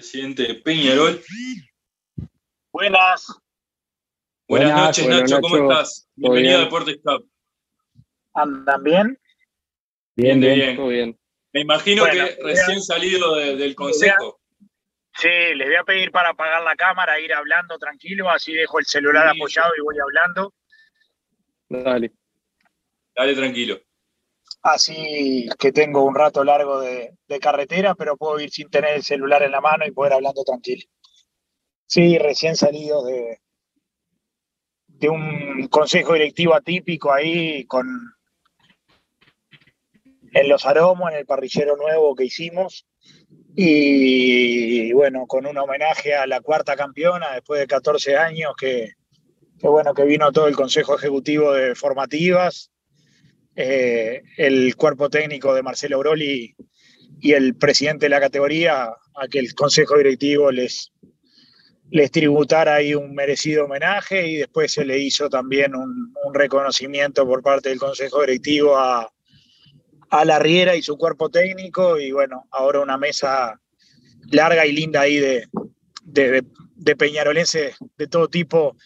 presidente Peñarol. Buenas. Buenas, noches, Nacho, ¿cómo estás? Bienvenido a Deportes Cup. ¿Andan bien? Bien, bien, Todo bien. Me imagino que recién salido del consejo. Sí, les voy a pedir para apagar la cámara, ir hablando tranquilo, así dejo el celular apoyado y voy hablando. Dale. Dale tranquilo. Así que tengo un rato largo de, carretera, pero puedo ir sin tener el celular en la mano y poder hablando tranquilo. Sí, recién salido de, un consejo directivo atípico ahí con en los aromos, en el parrillero nuevo que hicimos. Y bueno, con un homenaje a la cuarta campeona después de 14 años, que, bueno, que vino todo el Consejo Ejecutivo de Formativas, eh, el cuerpo técnico de Marcelo Broli y el presidente de la categoría, a que el Consejo Directivo les, les tributara ahí un merecido homenaje y después se le hizo también un, reconocimiento por parte del Consejo Directivo a, a la Riera y su cuerpo técnico y bueno, ahora una mesa larga y linda ahí de, de, de peñarolenses de todo tipo,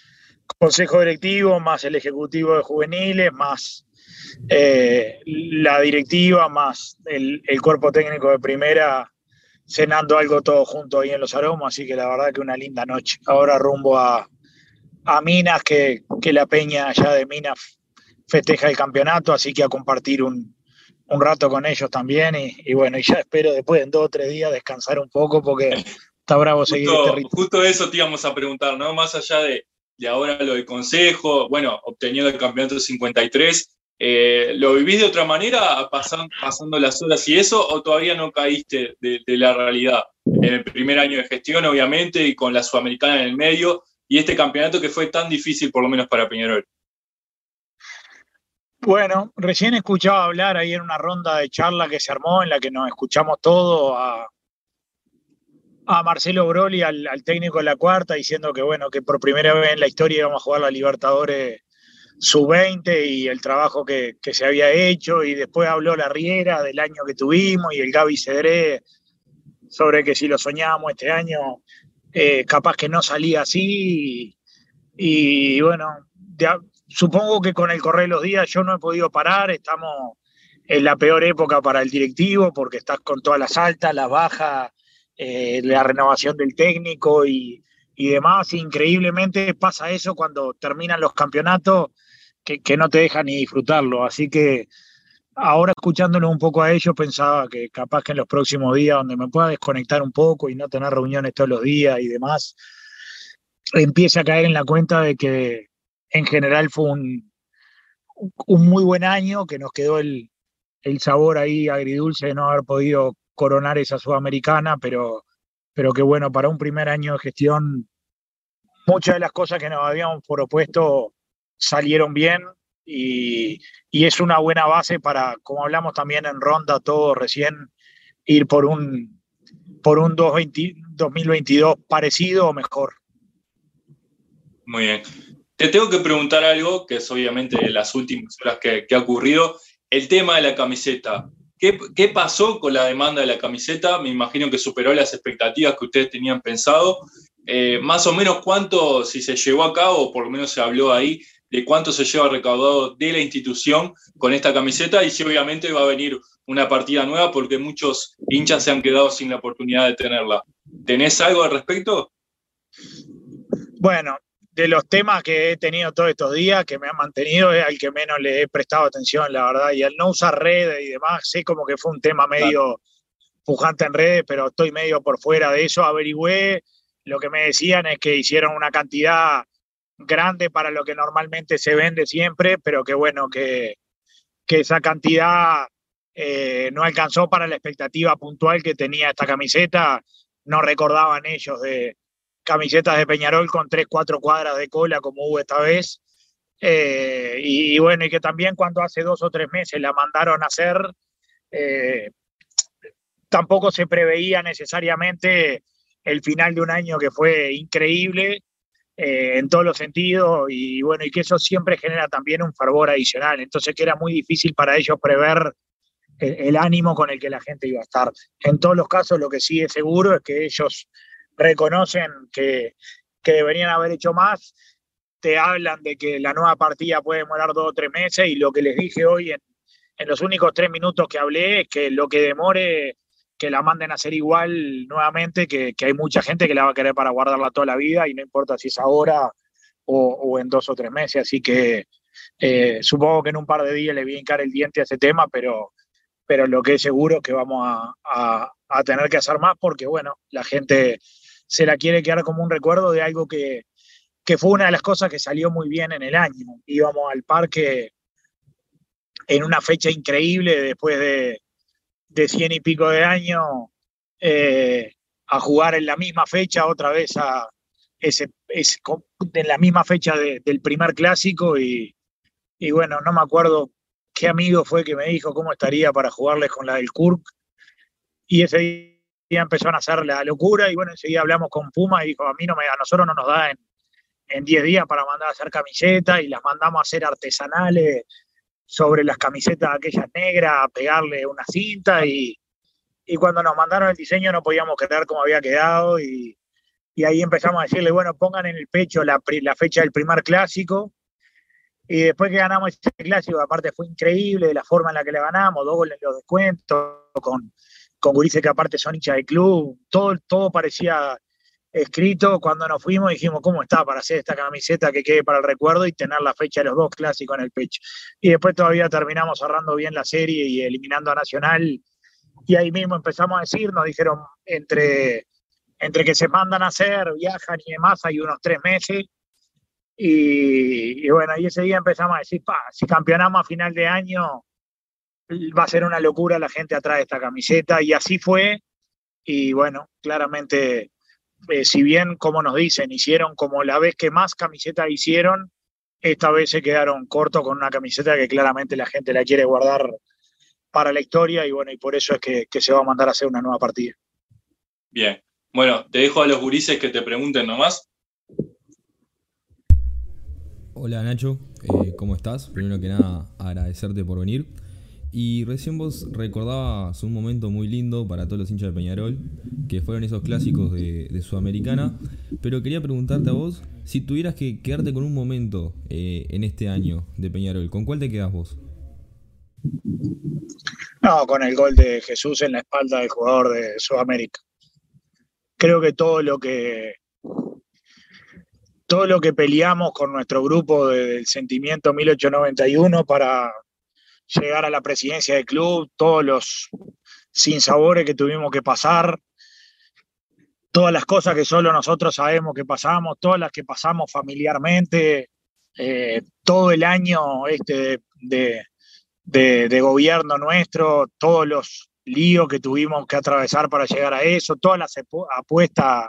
consejo directivo, más el ejecutivo de juveniles, más eh, la directiva, más el, cuerpo técnico de primera, cenando algo todo junto ahí en los aromas, así que la verdad que una linda noche. Ahora rumbo a, a Minas, que, que la peña allá de Minas festeja el campeonato, así que a compartir un, un rato con ellos también y, bueno, y ya espero después en dos o tres días descansar un poco porque está bravo seguir este Justo eso te íbamos a preguntar, ¿no? Más allá de, de ahora lo del consejo, bueno, obteniendo el campeonato 53, eh, ¿lo vivís de otra manera pasando, las horas y eso o todavía no caíste de, la realidad? En el primer año de gestión, obviamente, y con la Sudamericana en el medio, y este campeonato que fue tan difícil, por lo menos para Peñarol. Bueno, recién escuchaba hablar ahí en una ronda de charla que se armó en la que nos escuchamos todo a, a Marcelo Broli, al, técnico de la cuarta, diciendo que bueno, que por primera vez en la historia íbamos a jugar la Libertadores sub-20 y el trabajo que, se había hecho, y después habló la Riera del año que tuvimos y el Gaby Cedré sobre que si lo soñábamos este año, eh, capaz que no salía así. Y, y bueno, de, supongo que con el correr de los días yo no he podido parar, estamos en la peor época para el directivo porque estás con todas las altas, las bajas, eh, la renovación del técnico y, demás. Increíblemente pasa eso cuando terminan los campeonatos que, no te dejan ni disfrutarlo. Así que ahora escuchándolo un poco a ellos pensaba que capaz que en los próximos días donde me pueda desconectar un poco y no tener reuniones todos los días y demás, empiece a caer en la cuenta de que en general fue un, un muy buen año, que nos quedó el, sabor ahí agridulce de no haber podido coronar esa sudamericana, pero, pero que bueno, para un primer año de gestión, muchas de las cosas que nos habíamos propuesto salieron bien y, es una buena base para, como hablamos también en ronda todo recién, ir por un, por un 2022 parecido o mejor. Muy bien. Te tengo que preguntar algo, que es obviamente las últimas horas que, ha ocurrido, el tema de la camiseta. ¿Qué, pasó con la demanda de la camiseta? Me imagino que superó las expectativas que ustedes tenían pensado. Eh, más o menos cuánto, si se llevó a cabo, o por lo menos se habló ahí, de cuánto se lleva recaudado de la institución con esta camiseta y si obviamente va a venir una partida nueva porque muchos hinchas se han quedado sin la oportunidad de tenerla. ¿Tenés algo al respecto? Bueno, de los temas que he tenido todos estos días, que me han mantenido, es al que menos le he prestado atención, la verdad. Y al no usar redes y demás, sé como que fue un tema medio pujante en redes, pero estoy medio por fuera de eso. Averigüé, lo que me decían es que hicieron una cantidad grande para lo que normalmente se vende siempre, pero que bueno, que, que esa cantidad eh, no alcanzó para la expectativa puntual que tenía esta camiseta. No recordaban ellos de, camisetas de Peñarol con tres, cuatro cuadras de cola como hubo esta vez. Eh, y, bueno, y que también cuando hace dos o tres meses la mandaron a hacer, eh, tampoco se preveía necesariamente el final de un año que fue increíble eh, en todos los sentidos y bueno, y que eso siempre genera también un fervor adicional. Entonces que era muy difícil para ellos prever el, ánimo con el que la gente iba a estar. En todos los casos, lo que sí es seguro es que ellos reconocen que, que deberían haber hecho más, te hablan de que la nueva partida puede demorar dos o tres meses y lo que les dije hoy en, en los únicos tres minutos que hablé es que lo que demore que la manden a hacer igual nuevamente, que, hay mucha gente que la va a querer para guardarla toda la vida y no importa si es ahora o, o en dos o tres meses. Así que eh, supongo que en un par de días le voy a hincar el diente a ese tema, pero, pero lo que es seguro es que vamos a, a, tener que hacer más porque, bueno, la gente se la quiere quedar como un recuerdo de algo que, que fue una de las cosas que salió muy bien en el año. Íbamos al parque en una fecha increíble después de, de cien y pico de años eh, a jugar en la misma fecha otra vez a ese, en la misma fecha del primer clásico. Y, y, bueno, no me acuerdo qué amigo fue que me dijo cómo estaría para jugarles con la del Kurk. Y ese día empezó a hacer la locura y bueno, enseguida hablamos con Puma y dijo, a mí no me, a nosotros no nos da en, en 10 días para mandar a hacer camisetas y las mandamos a hacer artesanales sobre las camisetas aquellas negras, pegarle una cinta y, y, cuando nos mandaron el diseño no podíamos creer cómo había quedado y, y ahí empezamos a decirle, bueno, pongan en el pecho la, la, fecha del primer clásico y después que ganamos ese clásico, aparte fue increíble la forma en la que le ganamos, dos goles en los descuentos, con, con que aparte son hinchas del club, todo, todo parecía escrito cuando nos fuimos dijimos cómo está para hacer esta camiseta que quede para el recuerdo y tener la fecha de los dos clásicos en el pecho. Y después todavía terminamos cerrando bien la serie y eliminando a Nacional. Y ahí mismo empezamos a decir, nos dijeron entre, entre que se mandan a hacer, viajan y demás, hay unos tres meses. Y, y bueno, y ese día empezamos a decir, pa, si campeonamos a final de año, va a ser una locura la gente atrás de esta camiseta. Y así fue. Y bueno, claramente eh, si bien, como nos dicen, hicieron como la vez que más camisetas hicieron, esta vez se quedaron cortos con una camiseta que claramente la gente la quiere guardar para la historia y bueno, y por eso es que, que se va a mandar a hacer una nueva partida. Bien, bueno, te dejo a los gurises que te pregunten nomás. Hola Nacho, eh, ¿cómo estás? Primero que nada, agradecerte por venir. Y recién vos recordabas un momento muy lindo para todos los hinchas de Peñarol, que fueron esos clásicos de, Sudamericana, pero quería preguntarte a vos, si tuvieras que quedarte con un momento eh, en este año de Peñarol, ¿con cuál te quedas vos? No, con el gol de Jesús en la espalda del jugador de Sudamérica. Creo que todo lo que todo lo que peleamos con nuestro grupo del sentimiento 1891 para llegar a la presidencia del club, todos los sinsabores que tuvimos que pasar, todas las cosas que solo nosotros sabemos que pasamos, todas las que pasamos familiarmente, eh, todo el año este de, de, gobierno nuestro, todos los líos que tuvimos que atravesar para llegar a eso, todas las apuestas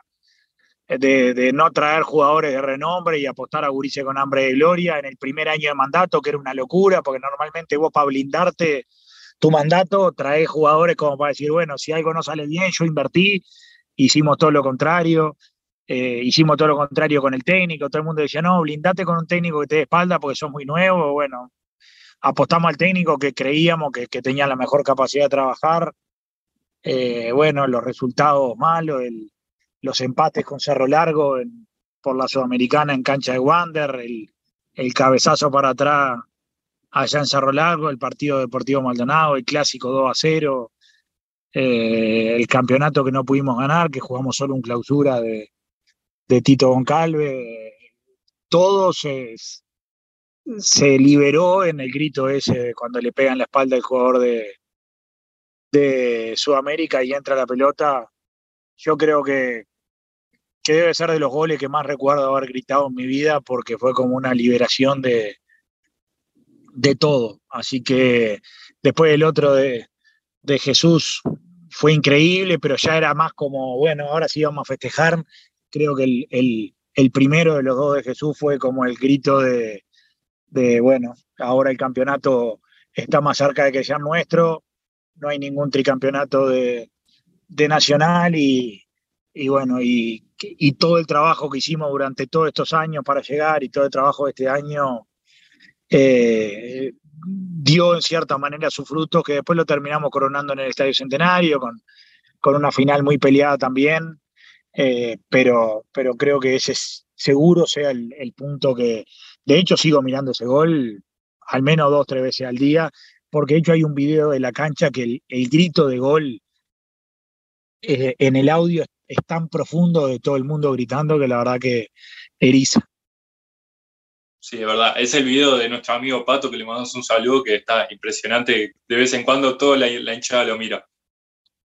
de, no traer jugadores de renombre y apostar a Gurice con hambre de gloria en el primer año de mandato, que era una locura, porque normalmente vos para blindarte tu mandato traes jugadores como para decir, bueno, si algo no sale bien, yo invertí, hicimos todo lo contrario, eh, hicimos todo lo contrario con el técnico, todo el mundo decía, no, blindate con un técnico que te dé espalda porque sos muy nuevo, bueno, apostamos al técnico que creíamos que, que tenía la mejor capacidad de trabajar, eh, bueno, los resultados malos, el, los empates con Cerro Largo por la Sudamericana en cancha de Wander, el, cabezazo para atrás allá en Cerro Largo, el partido Deportivo Maldonado, el clásico 2 a 0, eh, el campeonato que no pudimos ganar, que jugamos solo un clausura de, Tito Goncalve, todo se, se liberó en el grito ese cuando le pegan la espalda al jugador de, de Sudamérica y entra la pelota. Yo creo que, que debe ser de los goles que más recuerdo haber gritado en mi vida porque fue como una liberación de, de todo. Así que después el otro de, de Jesús fue increíble, pero ya era más como, bueno, ahora sí vamos a festejar. Creo que el, el, el primero de los dos de Jesús fue como el grito de, de, bueno, ahora el campeonato está más cerca de que sea nuestro, no hay ningún tricampeonato de, de Nacional y, y bueno, y, y, todo el trabajo que hicimos durante todos estos años para llegar y todo el trabajo de este año, eh, dio en cierta manera su fruto, que después lo terminamos coronando en el Estadio Centenario, con, con una final muy peleada también, eh, pero, pero creo que ese seguro sea el, punto que, de hecho sigo mirando ese gol al menos dos, tres veces al día, porque de hecho hay un video de la cancha que el, grito de gol eh, en el audio es tan profundo de todo el mundo gritando que la verdad que eriza. Sí, de verdad. Es el video de nuestro amigo Pato que le mandamos un saludo que está impresionante. De vez en cuando toda la, hinchada lo mira.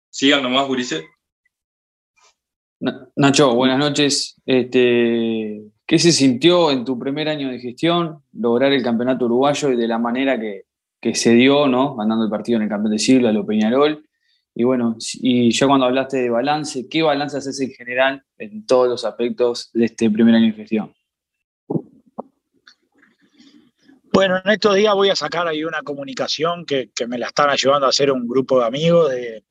Sigan nomás, Gurice. Nacho, buenas noches. Este, ¿Qué se sintió en tu primer año de gestión lograr el campeonato uruguayo y de la manera que, se dio, ¿no? Ganando el partido en el campeón de siglo, a lo Peñarol. Y bueno, y ya cuando hablaste de balance, ¿qué balance haces en general en todos los aspectos de este primer año de gestión? Bueno, en estos días voy a sacar ahí una comunicación que, me la están ayudando a hacer un grupo de amigos de,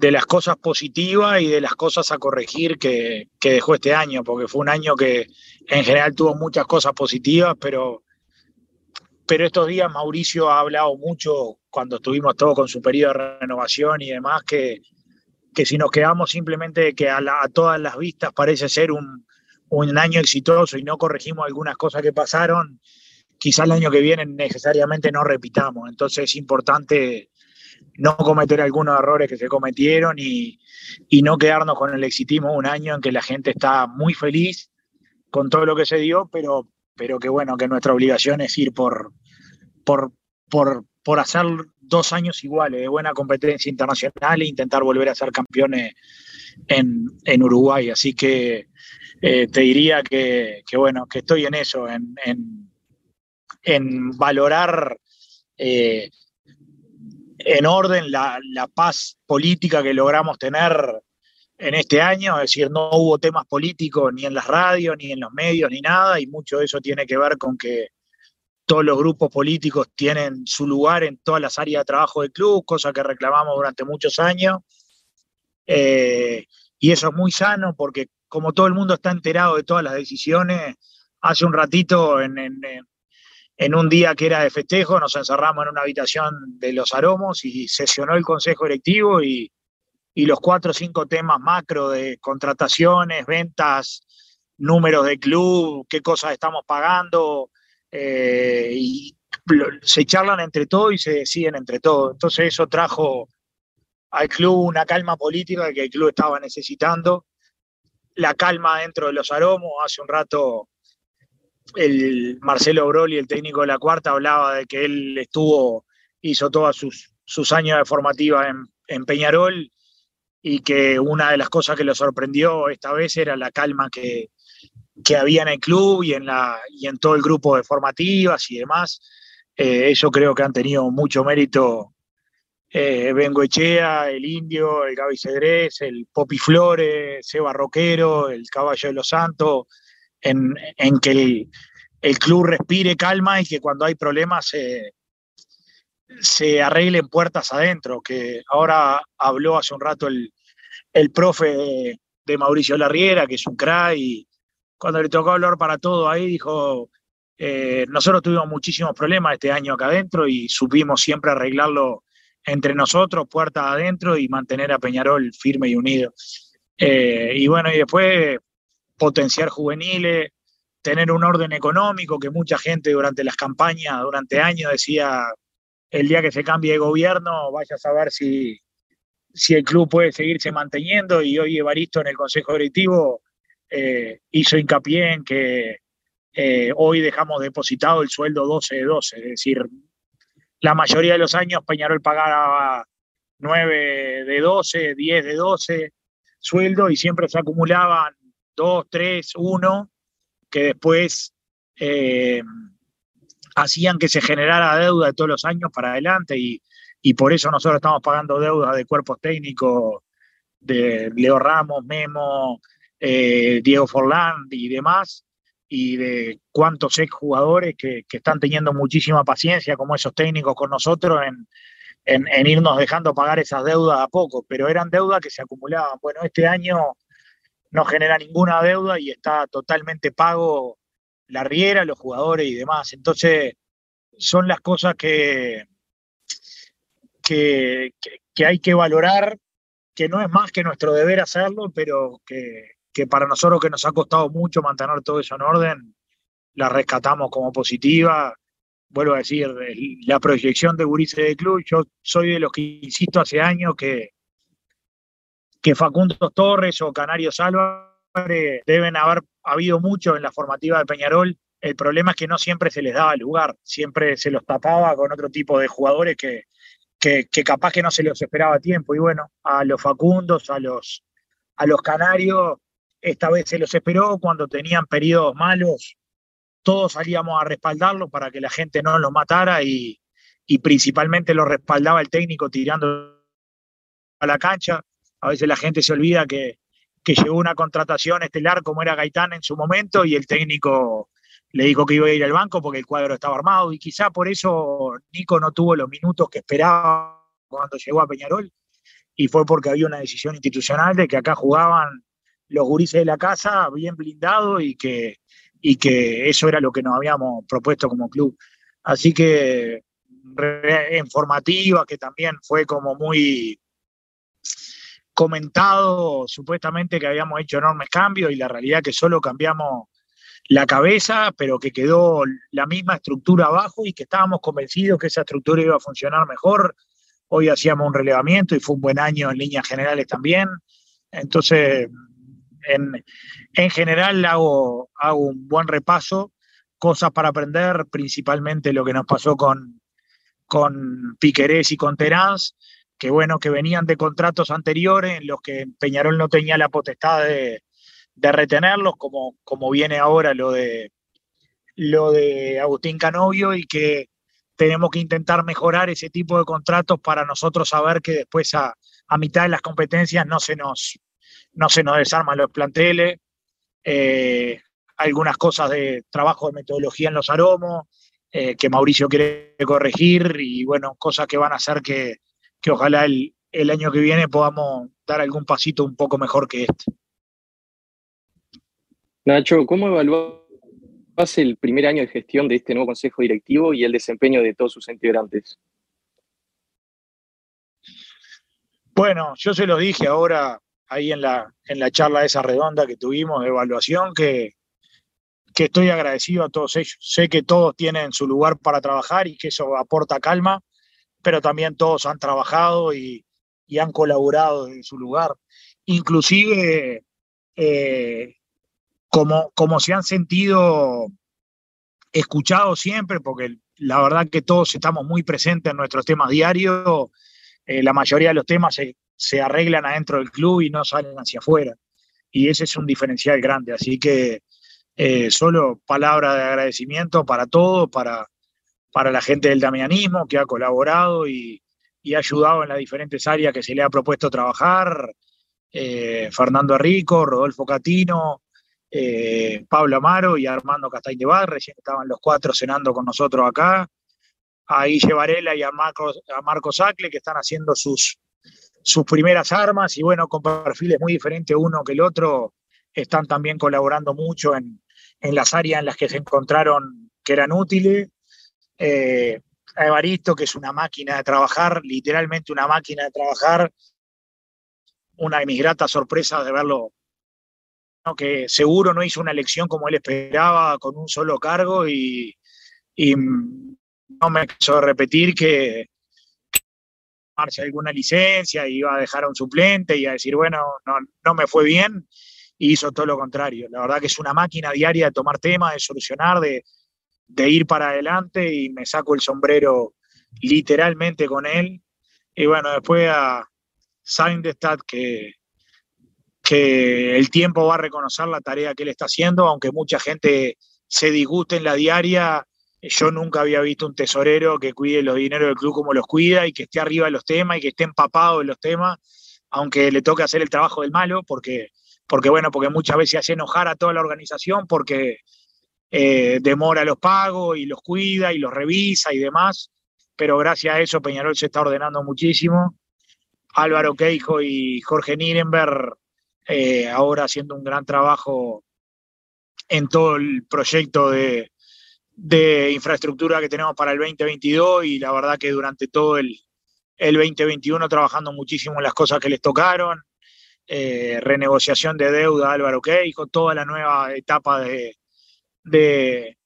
de las cosas positivas y de las cosas a corregir que, dejó este año, porque fue un año que en general tuvo muchas cosas positivas, pero, pero estos días Mauricio ha hablado mucho cuando estuvimos todos con su periodo de renovación y demás, que, que si nos quedamos simplemente que a, todas las vistas parece ser un, un año exitoso y no corregimos algunas cosas que pasaron, quizá el año que viene necesariamente no repitamos. Entonces es importante no cometer algunos errores que se cometieron y, no quedarnos con el exitismo un año en que la gente está muy feliz con todo lo que se dio, pero, pero que bueno, que nuestra obligación es ir por, por, por, hacer dos años iguales de buena competencia internacional e intentar volver a ser campeones en, Uruguay. Así que eh, te diría que, bueno, que estoy en eso, en en valorar eh, en orden la, paz política que logramos tener en este año, es decir, no hubo temas políticos ni en las radios, ni en los medios, ni nada, y mucho de eso tiene que ver con que todos los grupos políticos tienen su lugar en todas las áreas de trabajo del club, cosa que reclamamos durante muchos años. Eh, y eso es muy sano porque como todo el mundo está enterado de todas las decisiones, hace un ratito en, un día que era de festejo, nos encerramos en una habitación de los aromos y sesionó el consejo directivo y, los cuatro o cinco temas macro de contrataciones, ventas, números de club, qué cosas estamos pagando, eh, y se charlan entre todos y se deciden entre todos. Entonces eso trajo al club una calma política que el club estaba necesitando, la calma dentro de los aromos. Hace un rato el Marcelo Broli, el técnico de la cuarta, hablaba de que él estuvo, hizo todos sus, sus años de formativa en, Peñarol y que una de las cosas que lo sorprendió esta vez era la calma que, había en el club y en, la, y en todo el grupo de formativas y demás. Eh, eso creo que han tenido mucho mérito eh, Bengo Echea, el Indio, el Gaby Cedrés, el Popi Flores, Seba Roquero, el Caballo de los Santos, en, que el, club respire calma y que cuando hay problemas se, se arreglen puertas adentro, que ahora habló hace un rato el, profe de, Mauricio Larriera, que es un crack, cuando le tocó hablar para todo ahí, dijo, eh, nosotros tuvimos muchísimos problemas este año acá adentro y supimos siempre arreglarlo entre nosotros, puertas adentro, y mantener a Peñarol firme y unido. Eh, y bueno, y después potenciar juveniles, tener un orden económico, que mucha gente durante las campañas, durante años decía, el día que se cambie de gobierno, vaya a saber si, si el club puede seguirse manteniendo y hoy Evaristo en el Consejo Directivo eh, hizo hincapié en que eh, hoy dejamos depositado el sueldo 12 de 12, es decir, la mayoría de los años Peñarol pagaba 9 de 12, 10 de 12 sueldo y siempre se acumulaban dos, tres, uno, que después eh, hacían que se generara deuda de todos los años para adelante y, por eso nosotros estamos pagando deuda de cuerpos técnicos de Leo Ramos, Memo, eh, Diego Forlán y demás, y de cuántos ex jugadores que, están teniendo muchísima paciencia como esos técnicos con nosotros en, en, irnos dejando pagar esas deudas a poco, pero eran deudas que se acumulaban. Bueno, este año no genera ninguna deuda y está totalmente pago la riera, los jugadores y demás. Entonces, son las cosas que, que, hay que valorar, que no es más que nuestro deber hacerlo, pero que, para nosotros que nos ha costado mucho mantener todo eso en orden, la rescatamos como positiva. Vuelvo a decir, la proyección de Gurice de Club, yo soy de los que insisto hace años que, que Facundo Torres o Canario Álvarez deben haber habido mucho en la formativa de Peñarol. El problema es que no siempre se les daba lugar, siempre se los tapaba con otro tipo de jugadores que, que, capaz que no se los esperaba a tiempo. Y bueno, a los Facundos, a los, a los Canarios, esta vez se los esperó cuando tenían periodos malos. Todos salíamos a respaldarlos para que la gente no los matara y, y principalmente lo respaldaba el técnico tirando a la cancha. A veces la gente se olvida que, que llegó una contratación estelar como era Gaitán en su momento y el técnico le dijo que iba a ir al banco porque el cuadro estaba armado y quizá por eso Nico no tuvo los minutos que esperaba cuando llegó a Peñarol y fue porque había una decisión institucional de que acá jugaban los gurises de la casa bien blindados y que, y que eso era lo que nos habíamos propuesto como club. Así que en formativa, que también fue como muy comentado supuestamente que habíamos hecho enormes cambios y la realidad que solo cambiamos la cabeza, pero que quedó la misma estructura abajo y que estábamos convencidos que esa estructura iba a funcionar mejor. Hoy hacíamos un relevamiento y fue un buen año en líneas generales también. Entonces, en, en general hago, hago un buen repaso, cosas para aprender, principalmente lo que nos pasó con, con Piquerés y con Terán que bueno, que venían de contratos anteriores en los que Peñarol no tenía la potestad de, retenerlos, como, como viene ahora lo de, lo de Agustín Canovio, y que tenemos que intentar mejorar ese tipo de contratos para nosotros saber que después a, mitad de las competencias no se nos, no se nos desarman los planteles. Eh, algunas cosas de trabajo de metodología en los aromos, eh, que Mauricio quiere corregir, y bueno, cosas que van a hacer que, que ojalá el, año que viene podamos dar algún pasito un poco mejor que este. Nacho, ¿cómo evalúas el primer año de gestión de este nuevo consejo directivo y el desempeño de todos sus integrantes? Bueno, yo se lo dije ahora ahí en la, en la charla esa redonda que tuvimos de evaluación, que, que estoy agradecido a todos ellos. Sé que todos tienen su lugar para trabajar y que eso aporta calma pero también todos han trabajado y, han colaborado en su lugar. Inclusive, eh, como, como se han sentido escuchados siempre, porque la verdad que todos estamos muy presentes en nuestros temas diarios, eh, la mayoría de los temas se, arreglan adentro del club y no salen hacia afuera. Y ese es un diferencial grande. Así que eh, solo palabra de agradecimiento para todos, para, para la gente del damianismo que ha colaborado y, ha ayudado en las diferentes áreas que se le ha propuesto trabajar. Eh, Fernando Rico, Rodolfo Catino, eh, Pablo Amaro y Armando Castañ de Bar, recién estaban los cuatro cenando con nosotros acá. A Guille Varela y a Marcos, a Marcos Sacle, que están haciendo sus, sus primeras armas y bueno, con perfiles muy diferentes uno que el otro, están también colaborando mucho en, en las áreas en las que se encontraron que eran útiles. Eh, Evaristo, que es una máquina de trabajar, literalmente una máquina de trabajar, una de mis gratas sorpresas de verlo, que seguro no hizo una elección como él esperaba, con un solo cargo, y, no me quiso repetir que tomarse alguna licencia, iba a dejar a un suplente y a decir, bueno, no, no me fue bien, y hizo todo lo contrario. La verdad que es una máquina diaria de tomar temas, de solucionar, de, de ir para adelante y me saco el sombrero literalmente con él. Y bueno, después a Sindestad que, que el tiempo va a reconocer la tarea que él está haciendo, aunque mucha gente se disguste en la diaria. Yo nunca había visto un tesorero que cuide los dineros del club como los cuida y que esté arriba de los temas y que esté empapado en los temas, aunque le toque hacer el trabajo del malo, porque, porque bueno, porque muchas veces hace enojar a toda la organización porque eh, demora los pagos y los cuida y los revisa y demás, pero gracias a eso Peñarol se está ordenando muchísimo. Álvaro Queijo y Jorge Nirenberg eh, ahora haciendo un gran trabajo en todo el proyecto de, de infraestructura que tenemos para el 2022 y la verdad que durante todo el, el 2021 trabajando muchísimo en las cosas que les tocaron, eh, renegociación de deuda Álvaro Queijo, toda la nueva etapa de, de,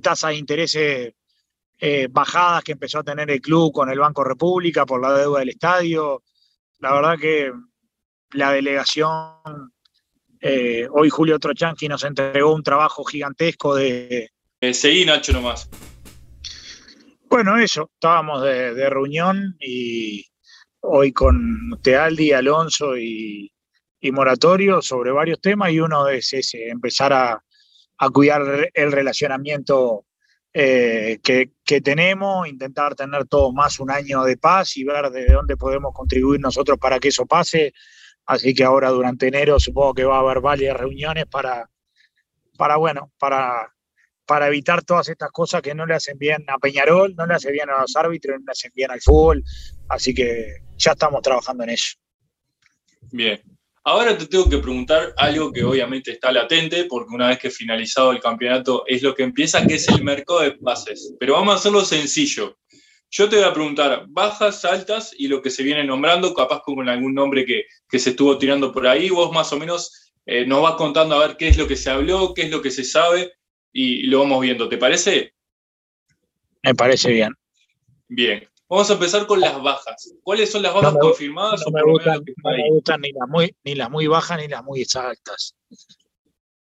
tasas de intereses eh, bajadas que empezó a tener el club con el Banco República por la deuda del estadio. La verdad que la delegación, eh, hoy Julio Trochanqui nos entregó un trabajo gigantesco de... seguí Nacho nomás. Bueno, eso, estábamos de, reunión y hoy con Tealdi, Alonso y, Moratorio sobre varios temas y uno es ese, empezar a, cuidar el relacionamiento eh, que, tenemos, intentar tener todos más un año de paz y ver de dónde podemos contribuir nosotros para que eso pase. Así que ahora durante enero supongo que va a haber varias reuniones para, para bueno, para para evitar todas estas cosas que no le hacen bien a Peñarol, no le hacen bien a los árbitros, no le hacen bien al fútbol. Así que ya estamos trabajando en eso. Bien. Ahora te tengo que preguntar algo que obviamente está latente, porque una vez que finalizado el campeonato es lo que empieza, que es el mercado de pases. Pero vamos a hacerlo sencillo. Yo te voy a preguntar bajas, altas y lo que se viene nombrando, capaz con algún nombre que, se estuvo tirando por ahí. Vos más o menos eh, nos vas contando a ver qué es lo que se habló, qué es lo que se sabe y lo vamos viendo. ¿Te parece? Me parece bien. Bien. Vamos a empezar con las bajas. ¿Cuáles son las bajas confirmadas? No, me gustan, ni, las muy, ni las muy bajas ni las muy altas.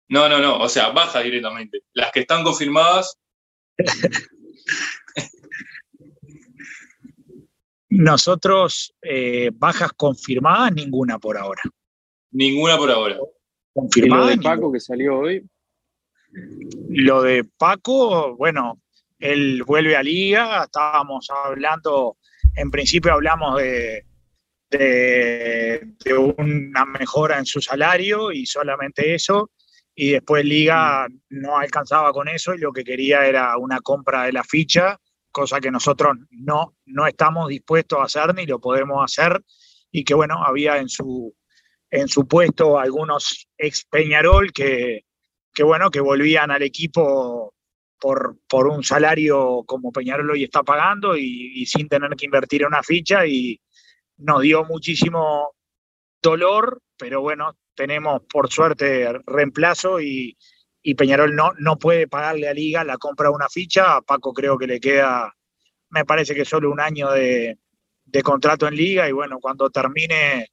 No, no, no. O sea, bajas directamente. Las que están confirmadas. Nosotros, eh, bajas confirmadas, ninguna por ahora. Ninguna por ahora. Confirmada. de Paco que salió hoy? Lo de Paco, bueno, él vuelve a liga, estábamos hablando, en principio hablamos de, de, una mejora en su salario y solamente eso, y después liga no alcanzaba con eso y lo que quería era una compra de la ficha, cosa que nosotros no, no estamos dispuestos a hacer ni lo podemos hacer, y que bueno, había en su, en su puesto algunos ex Peñarol que que bueno, que volvían al equipo por, por un salario como Peñarol hoy está pagando y, sin tener que invertir en una ficha y nos dio muchísimo dolor, pero bueno, tenemos por suerte reemplazo y, Peñarol no, no puede pagarle a Liga la compra de una ficha, a Paco creo que le queda, me parece que solo un año de, contrato en Liga y bueno, cuando termine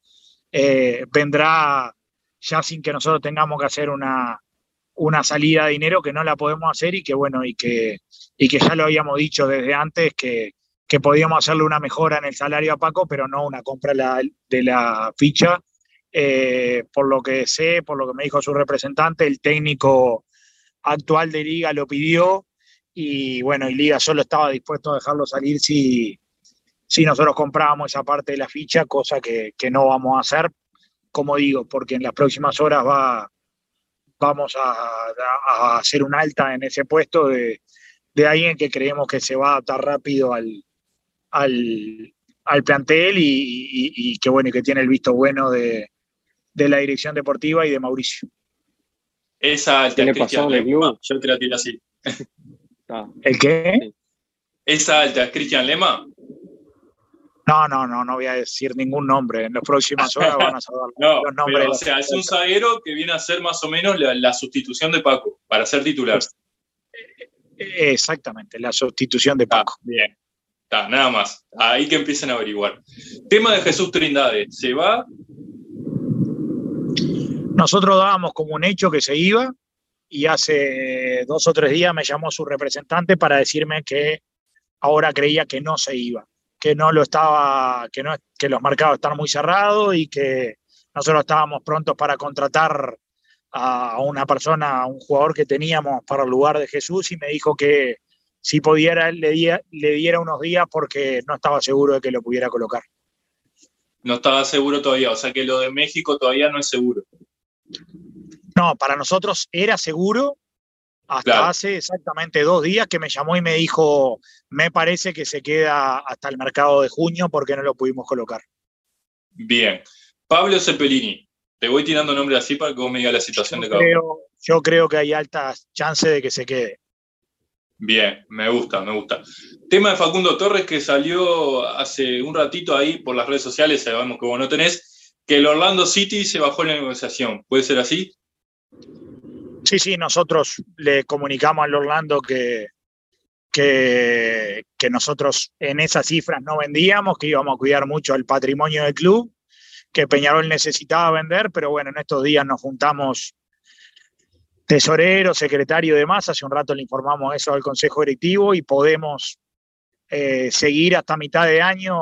eh, vendrá ya sin que nosotros tengamos que hacer una, una salida de dinero que no la podemos hacer y que bueno, y que, y que ya lo habíamos dicho desde antes que, que podíamos hacerle una mejora en el salario a Paco, pero no una compra de la ficha. Eh, por lo que sé, por lo que me dijo su representante, el técnico actual de Liga lo pidió y bueno, y Liga solo estaba dispuesto a dejarlo salir si, si nosotros comprábamos esa parte de la ficha, cosa que, que no vamos a hacer, como digo, porque en las próximas horas va, vamos a, hacer un alta en ese puesto de, de, alguien que creemos que se va a adaptar rápido al, al, plantel y, que bueno, y que tiene el visto bueno de, la dirección deportiva y de Mauricio. Esa alta es Cristian Lema, yo te la tiro así. ¿El qué? Esa alta es Cristian Lema. No, no, no, no voy a decir ningún nombre. En las próximas horas van a saber los nombres. o sea, es un zaguero que viene a ser más o menos la, sustitución de Paco para ser titular. Exactamente, la sustitución de Paco. bien, está, nada más. Ahí que empiecen a averiguar. Tema de Jesús Trindade, ¿se va? Nosotros dábamos como un hecho que se iba y hace dos o tres días me llamó su representante para decirme que ahora creía que no se iba que no lo estaba, que, no, que los mercados están muy cerrados y que nosotros estábamos prontos para contratar a una persona, a un jugador que teníamos para el lugar de Jesús y me dijo que si pudiera le, le diera unos días porque no estaba seguro de que lo pudiera colocar. No estaba seguro todavía, o sea que lo de México todavía no es seguro. No, para nosotros era seguro, hasta hace exactamente dos días que me llamó y me dijo, me parece que se queda hasta el mercado de junio porque no lo pudimos colocar. Bien. Pablo Cepelini, te voy tirando nombre así para que vos me digas la situación de cada Yo creo que hay altas chances de que se quede. Bien, me gusta, me gusta. Tema de Facundo Torres que salió hace un ratito ahí por las redes sociales, sabemos que vos no tenés, que el Orlando City se bajó en la negociación. ¿Puede ser así? Sí, sí, nosotros le comunicamos al Orlando que, que, nosotros en esas cifras no vendíamos, que íbamos a cuidar mucho el patrimonio del club, que Peñarol necesitaba vender, pero bueno, en estos días nos juntamos tesorero, secretario y demás. Hace un rato le informamos eso al Consejo Directivo y podemos eh, seguir hasta mitad de año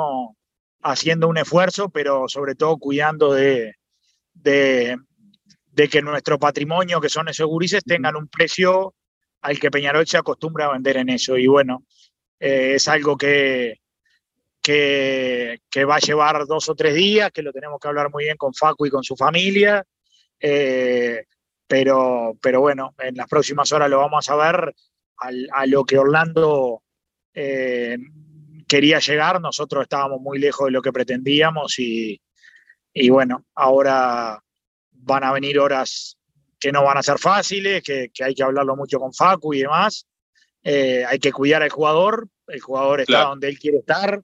haciendo un esfuerzo, pero sobre todo cuidando de, de, que nuestro patrimonio, que son esos gurises, tengan un precio al que Peñarol se acostumbra a vender en eso. Y bueno, eh, es algo que, que, que, va a llevar dos o tres días, que lo tenemos que hablar muy bien con Facu y con su familia. Eh, pero, pero bueno, en las próximas horas lo vamos a ver a lo que Orlando eh, quería llegar. Nosotros estábamos muy lejos de lo que pretendíamos y, y, bueno, ahora van a venir horas que no van a ser fáciles, que, que hay que hablarlo mucho con Facu y demás. Eh, hay que cuidar al jugador, el jugador está donde él quiere estar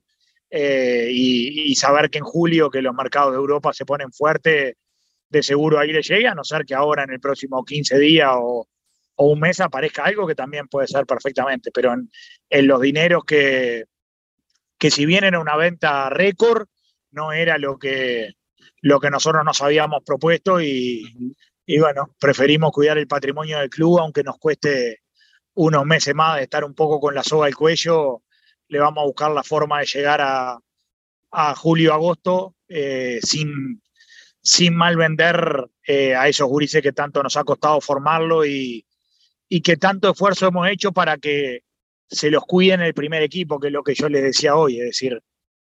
eh, y, y, saber que en julio, que los mercados de Europa se ponen fuertes, de seguro ahí le llegue, a no ser que ahora en el próximo 15 días o, un mes aparezca algo que también puede ser perfectamente, pero en, los dineros que, que si bien era una venta récord, no era lo que, lo que nosotros nos habíamos propuesto y, y, bueno, preferimos cuidar el patrimonio del club, aunque nos cueste unos meses más de estar un poco con la soga al cuello, le vamos a buscar la forma de llegar a, a julio-agosto eh, sin, sin mal vender eh, a esos que tanto nos ha costado formarlo y, que tanto esfuerzo hemos hecho para que se los cuiden el primer equipo, que es lo que yo les decía hoy. Es decir,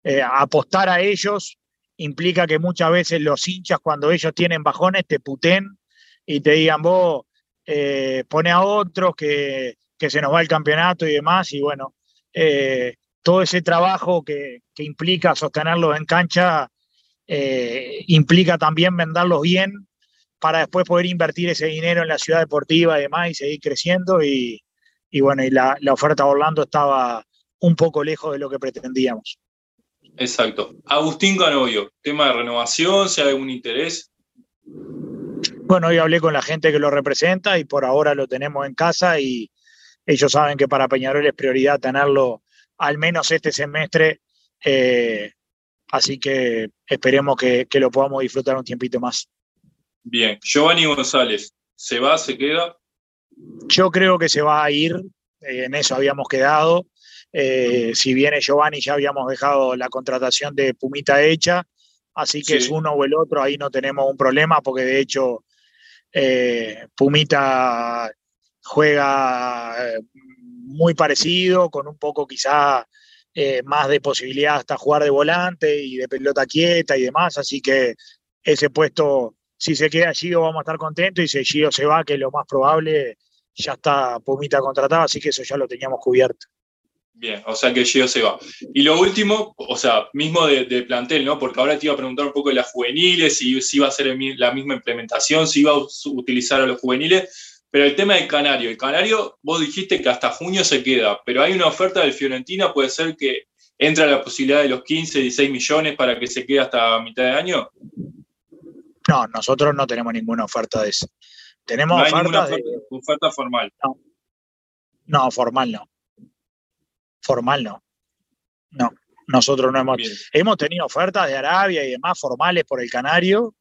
eh, apostar a ellos implica que muchas veces los hinchas, cuando ellos tienen bajones, te puten y te digan, vos eh, pone a otros que, que, se nos va el campeonato y demás. Y bueno, todo ese trabajo que, que implica sostenerlos en cancha eh, implica también venderlos bien para después poder invertir ese dinero en la ciudad deportiva y demás y seguir creciendo. Y, bueno, y la, oferta de Orlando estaba un poco lejos de lo que pretendíamos. Exacto. Agustín Canovio, tema de renovación, si hay algún interés. Bueno, hoy hablé con la gente que lo representa y por ahora lo tenemos en casa y ellos saben que para Peñarol es prioridad tenerlo al menos este semestre eh, Así que esperemos que, lo podamos disfrutar un tiempito más. Bien, Giovanni González, ¿se va, se queda? Yo creo que se va a ir, eh, en eso habíamos quedado. Eh, si viene Giovanni, ya habíamos dejado la contratación de Pumita hecha, así que es uno o el otro, ahí no tenemos un problema, porque de hecho eh, Pumita juega muy parecido, con un poco quizá eh, más de posibilidad hasta jugar de volante y de pelota quieta y demás, así que ese puesto, si se queda Gio vamos a estar contentos y si Gio se va, que es lo más probable, ya está Pumita contratada, así que eso ya lo teníamos cubierto. Bien, o sea que Gio se va. Y lo último, o sea, mismo de, plantel, ¿no? Porque ahora te iba a preguntar un poco de las juveniles, si, si iba a ser la misma implementación, si iba a utilizar a los juveniles, pero el tema del Canario, el Canario, vos dijiste que hasta junio se queda, pero hay una oferta del Fiorentina, puede ser que entra la posibilidad de los 15, 16 millones para que se quede hasta mitad de año. No, nosotros no tenemos ninguna oferta de eso. Tenemos no oferta, de... oferta formal. No. no, formal no. Formal no. No, nosotros no hemos. Hemos tenido ofertas de Arabia y demás formales por el Canario,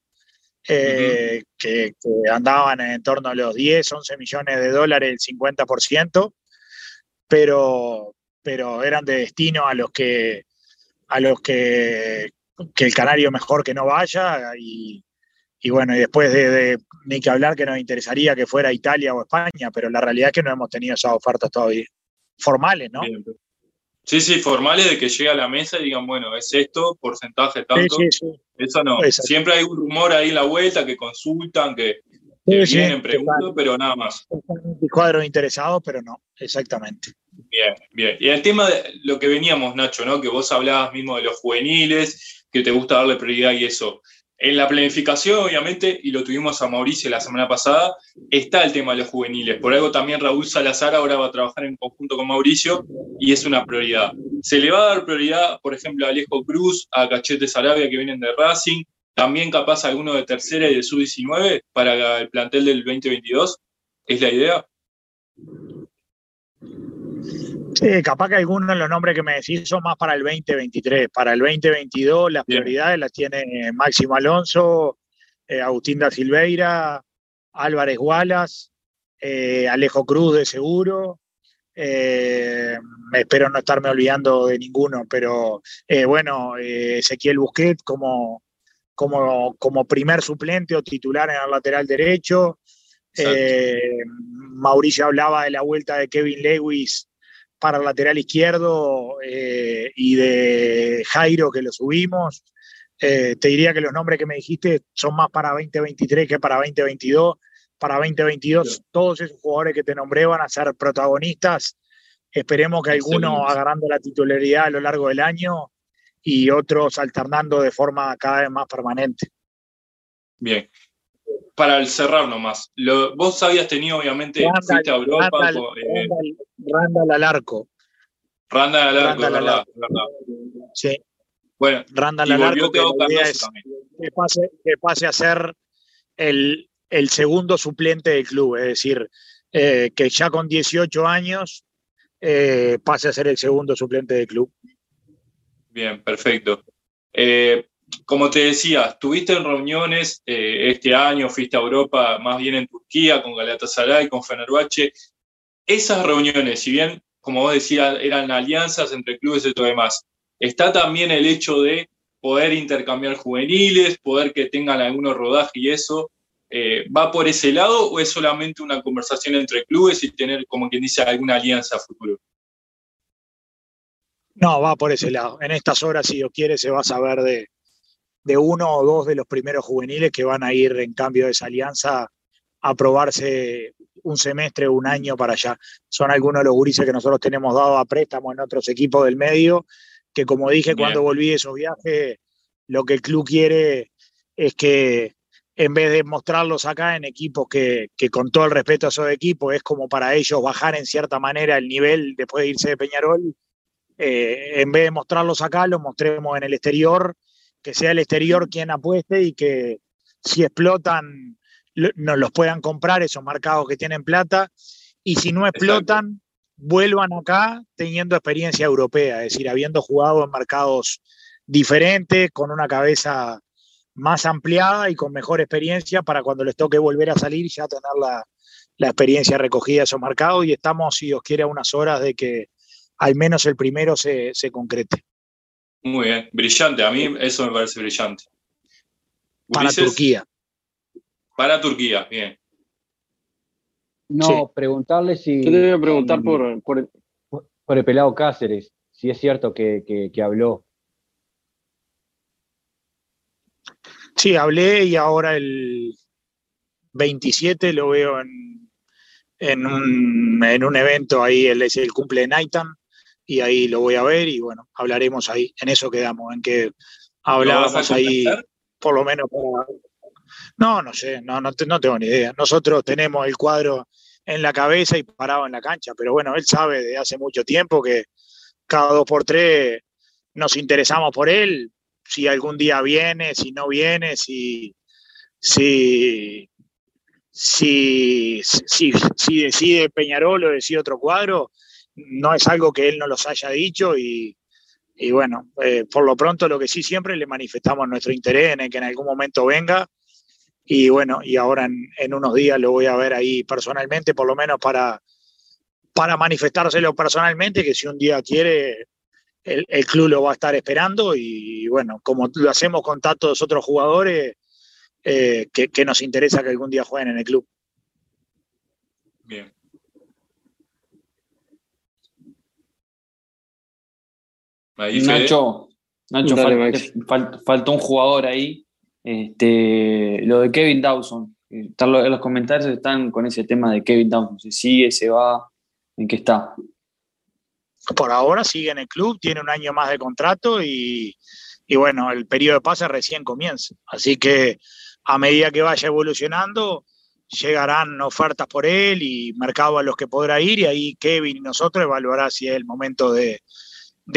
eh, que, andaban en torno a los 10, 11 millones de dólares, el 50%, pero, pero eran de destino a los que, a los que, que el canario mejor que no vaya y, y bueno, y después de, ni que hablar que nos interesaría que fuera Italia o España, pero la realidad es que no hemos tenido esas ofertas todavía formales, ¿no? Sí, sí, formales de que llegue a la mesa y digan, bueno, es esto, porcentaje tanto. Sí, sí, Eso no. Siempre hay un rumor ahí en la vuelta que consultan, que, vienen, preguntas, pero nada más. Cuadros interesados, pero no, exactamente. Bien, bien. Y el tema de lo que veníamos, Nacho, ¿no? Que vos hablabas mismo de los juveniles, que te gusta darle prioridad y eso. En la planificación, obviamente, y lo tuvimos a Mauricio la semana pasada, está el tema de los juveniles. Por algo también Raúl Salazar ahora va a trabajar en conjunto con Mauricio y es una prioridad. Se le va a dar prioridad, por ejemplo, a Alejo Cruz, a Cachete Sarabia que vienen de Racing, también capaz alguno de tercera y de sub-19 para el plantel del 2022. ¿Es la idea? Sí, capaz que algunos de los nombres que me decís son más para el 2023. Para el 2022 las prioridades las tiene Máximo Alonso, eh, Agustín da Silveira, Álvarez Gualas, eh, Alejo Cruz de seguro. Eh, espero no estarme olvidando de ninguno, pero bueno, Ezequiel Busquet como, como, como primer suplente o titular en el lateral derecho. Mauricio hablaba de la vuelta de Kevin Lewis para el lateral izquierdo eh, y de Jairo que lo subimos. Eh, te diría que los nombres que me dijiste son más para 2023 que para 2022. Para 2022 todos esos jugadores que te nombré van a ser protagonistas. Esperemos que algunos agarrando la titularidad a lo largo del año y otros alternando de forma cada vez más permanente. Bien, para cerrar nomás, lo, vos habías tenido, obviamente, fuiste a Europa. Randall, al arco. Randall al arco, verdad, Sí. Bueno, Randall al arco, que, que, pase, que pase a ser el, el, segundo suplente del club, es decir, eh, que ya con 18 años eh, pase a ser el segundo suplente del club. Bien, perfecto. Eh, como te decía, estuviste en reuniones eh, este año, fuiste a Europa, más bien en Turquía, con Galatasaray, con Fenerbahce. Esas reuniones, si bien, como vos decías, eran alianzas entre clubes y todo demás, está también el hecho de poder intercambiar juveniles, poder que tengan algunos rodajes y eso. Eh, ¿Va por ese lado o es solamente una conversación entre clubes y tener, como quien dice, alguna alianza a futuro? No, va por ese lado. En estas horas, si Dios quiere, se va a saber de, de uno o dos de los primeros juveniles que van a ir en cambio de esa alianza a probarse un semestre o un año para allá. Son algunos de los gurises que nosotros tenemos dado a préstamo en otros equipos del medio, que como dije cuando volví de esos viajes, lo que el club quiere es que en vez de mostrarlos acá en equipos que, con todo el respeto a esos equipos, es como para ellos bajar en cierta manera el nivel después de irse de Peñarol, eh, en vez de mostrarlos acá, los mostremos en el exterior que sea el exterior quien apueste y que si explotan nos los puedan comprar esos mercados que tienen plata y si no explotan vuelvan acá teniendo experiencia europea, es decir, habiendo jugado en mercados diferentes, con una cabeza más ampliada y con mejor experiencia para cuando les toque volver a salir ya tener la, experiencia recogida de esos mercados y estamos, si Dios quiere, a unas horas de que al menos el primero se concrete. Muy bien, brillante. A mí eso me parece brillante. Para Turquía. Para Turquía, bien. No, preguntarle si. Yo te voy a preguntar por, por, el pelado Cáceres, si es cierto que, habló. Sí, hablé y ahora el 27 lo veo en, en, un, en un evento ahí, el, es el cumple de Naitan y ahí lo voy a ver y bueno, hablaremos ahí, en eso quedamos, en que hablábamos ahí por lo menos No, no sé, no, no, tengo ni idea. Nosotros tenemos el cuadro en la cabeza y parado en la cancha, pero bueno, él sabe de hace mucho tiempo que cada dos por tres nos interesamos por él, si algún día viene, si no viene, si, si, si, si, si decide Peñarol o decide otro cuadro, no es algo que él no los haya dicho y, bueno, eh, por lo pronto lo que sí siempre le manifestamos nuestro interés en que en algún momento venga y bueno, y ahora en, unos días lo voy a ver ahí personalmente, por lo menos para, para manifestárselo personalmente, que si un día quiere, el, club lo va a estar esperando y bueno, como lo hacemos con tantos otros jugadores, eh, que, que nos interesa que algún día jueguen en el club. Bien. Nacho, Nacho faltó un jugador ahí. Este, lo de Kevin Dawson. En los comentarios están con ese tema de Kevin Dawson. Si sigue, se va, ¿en qué está? Por ahora sigue en el club, tiene un año más de contrato y, y bueno, el periodo de pase recién comienza. Así que a medida que vaya evolucionando, llegarán ofertas por él y mercado a los que podrá ir y ahí Kevin y nosotros evaluará si es el momento de,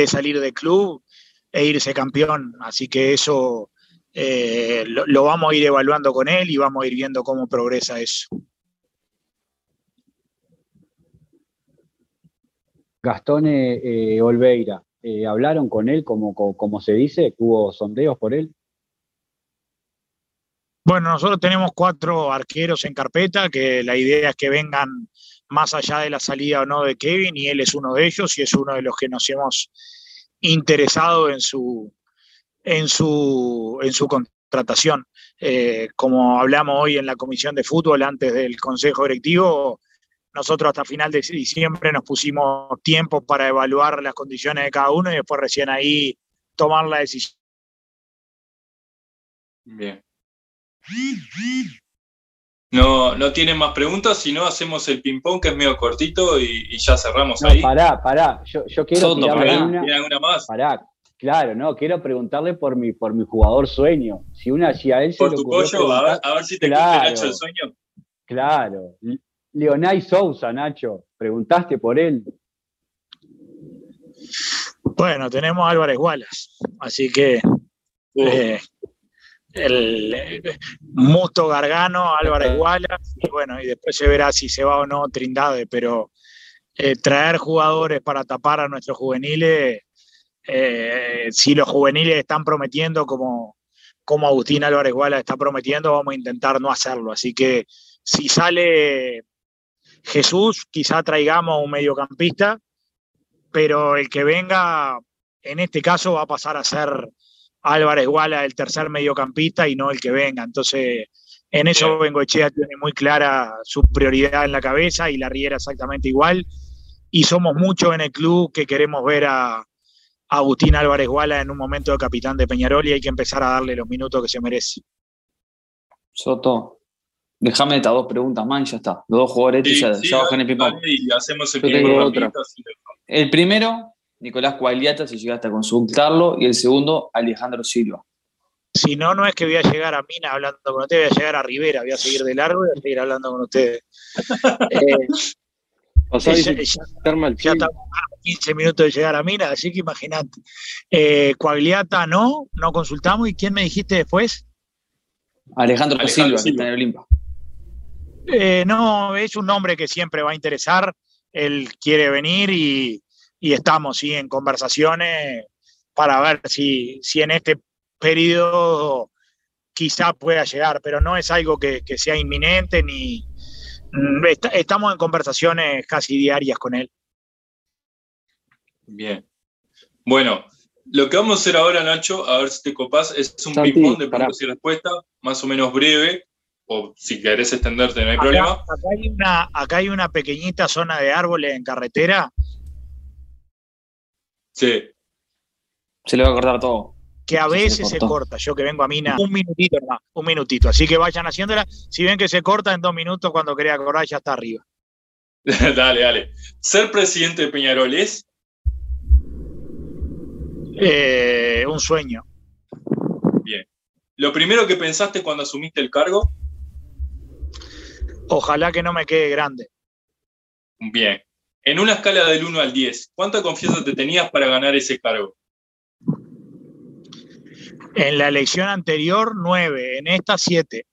salir del club e irse campeón. Así que eso eh, lo, vamos a ir evaluando con él y vamos a ir viendo cómo progresa eso. Gastón eh, Olveira, eh, ¿hablaron con él como, como, se dice? ¿Hubo sondeos por él? Bueno, nosotros tenemos cuatro arqueros en carpeta, que la idea es que vengan más allá de la salida o no de Kevin, y él es uno de ellos y es uno de los que nos hemos interesado en su, en su, en su contratación. Eh, como hablamos hoy en la comisión de fútbol antes del consejo directivo, nosotros hasta final de diciembre nos pusimos tiempo para evaluar las condiciones de cada uno y después recién ahí tomar la decisión. Bien. No, no tienen más preguntas, si no hacemos el ping-pong que es medio cortito y, ya cerramos ahí. Pará, pará, yo, yo quiero tirarle una. alguna más? Pará, claro, no, quiero preguntarle por mi, por mi jugador sueño. Si una si a él se Por tu pollo, a ver, si te claro, el sueño. Claro. Leonay Sousa, Nacho, preguntaste por él. Bueno, tenemos a Álvarez Wallace, así que eh, el Musto Gargano, Álvarez Wallace, y bueno, y después se verá si se va o no Trindade, pero eh, traer jugadores para tapar a nuestros juveniles, eh, si los juveniles están prometiendo como, como Agustín Álvarez Wallace está prometiendo, vamos a intentar no hacerlo. Así que si sale Jesús, quizá traigamos un mediocampista, pero el que venga, en este caso, va a pasar a ser Álvarez Guala el tercer mediocampista y no el que venga. Entonces, en eso Bengoechea tiene muy clara su prioridad en la cabeza y la Riera exactamente igual. Y somos muchos en el club que queremos ver a, Agustín Álvarez Guala en un momento de capitán de Peñarol y hay que empezar a darle los minutos que se merece. Soto, déjame estas dos preguntas más y ya está. Los dos jugadores ya, bajan el ping Y hacemos el El primero, Nicolás Cuagliata, si llegaste a consultarlo, y el segundo, Alejandro Silva. Si no, no es que voy a llegar a Mina hablando con ustedes, voy a llegar a Rivera, voy a seguir de largo y voy a seguir hablando con ustedes. eh, o sea, ya, ya, estamos a 15 minutos de llegar a Mina, así que imagínate. Eh, Cuagliata no, no consultamos. ¿Y quién me dijiste después? Alejandro, Silva, que está en el Olimpo. Eh, no, es un nombre que siempre va a interesar. Él quiere venir y, y estamos ¿sí? en conversaciones para ver si, si en este periodo quizá pueda llegar, pero no es algo que, sea inminente ni mm, estamos en conversaciones casi diarias con él. Bien. Bueno, lo que vamos a hacer ahora, Nacho, a ver si te copas, es un ping-pong de preguntas y respuestas, más o menos breve, o si querés extenderte, no hay problema. Acá hay, una, acá hay una pequeñita zona de árboles en carretera Sí. Se le va a cortar todo. Que a veces se, corta. Yo que vengo a Mina, un minutito más, un minutito. Así que vayan haciéndola. Si ven que se corta en dos minutos, cuando crea cortar ya está arriba. dale, dale. ¿Ser presidente de Peñarol es? Eh, un sueño. Bien. ¿Lo primero que pensaste cuando asumiste el cargo? Ojalá que no me quede grande. Bien. En una escala del 1 al 10, ¿cuánta confianza te tenías para ganar ese cargo? En la elección anterior, 9, en esta, 7.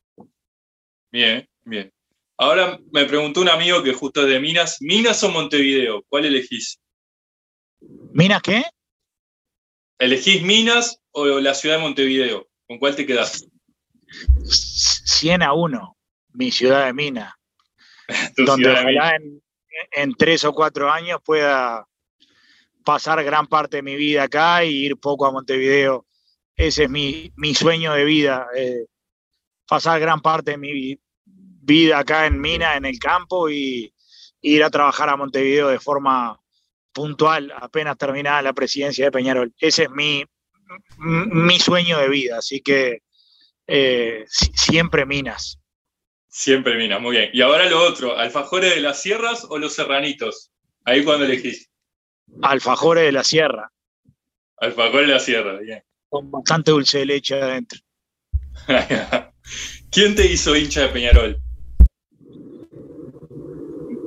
Bien, bien. Ahora me preguntó un amigo que justo es de Minas, ¿Minas o Montevideo? ¿Cuál elegís? ¿Minas qué? ¿Elegís Minas o la ciudad de Montevideo? ¿Con cuál te quedás? 100 a 1, mi ciudad de Minas. donde ojalá en, en tres o cuatro años pueda pasar gran parte de mi vida acá y ir poco a Montevideo. Ese es mi, sueño de vida, eh, pasar gran parte de mi vida acá en Mina, en el campo, y ir a trabajar a Montevideo de forma puntual apenas terminada la presidencia de Peñarol. Ese es mi, mi sueño de vida, así que eh, siempre Minas. Siempre Minas, muy bien. Y ahora lo otro, ¿alfajores de las sierras o los serranitos? Ahí cuando elegís. Alfajores de la sierra. Alfajores de la sierra, bien. con bastante dulce de leche adentro. ¿Quién te hizo hincha de Peñarol?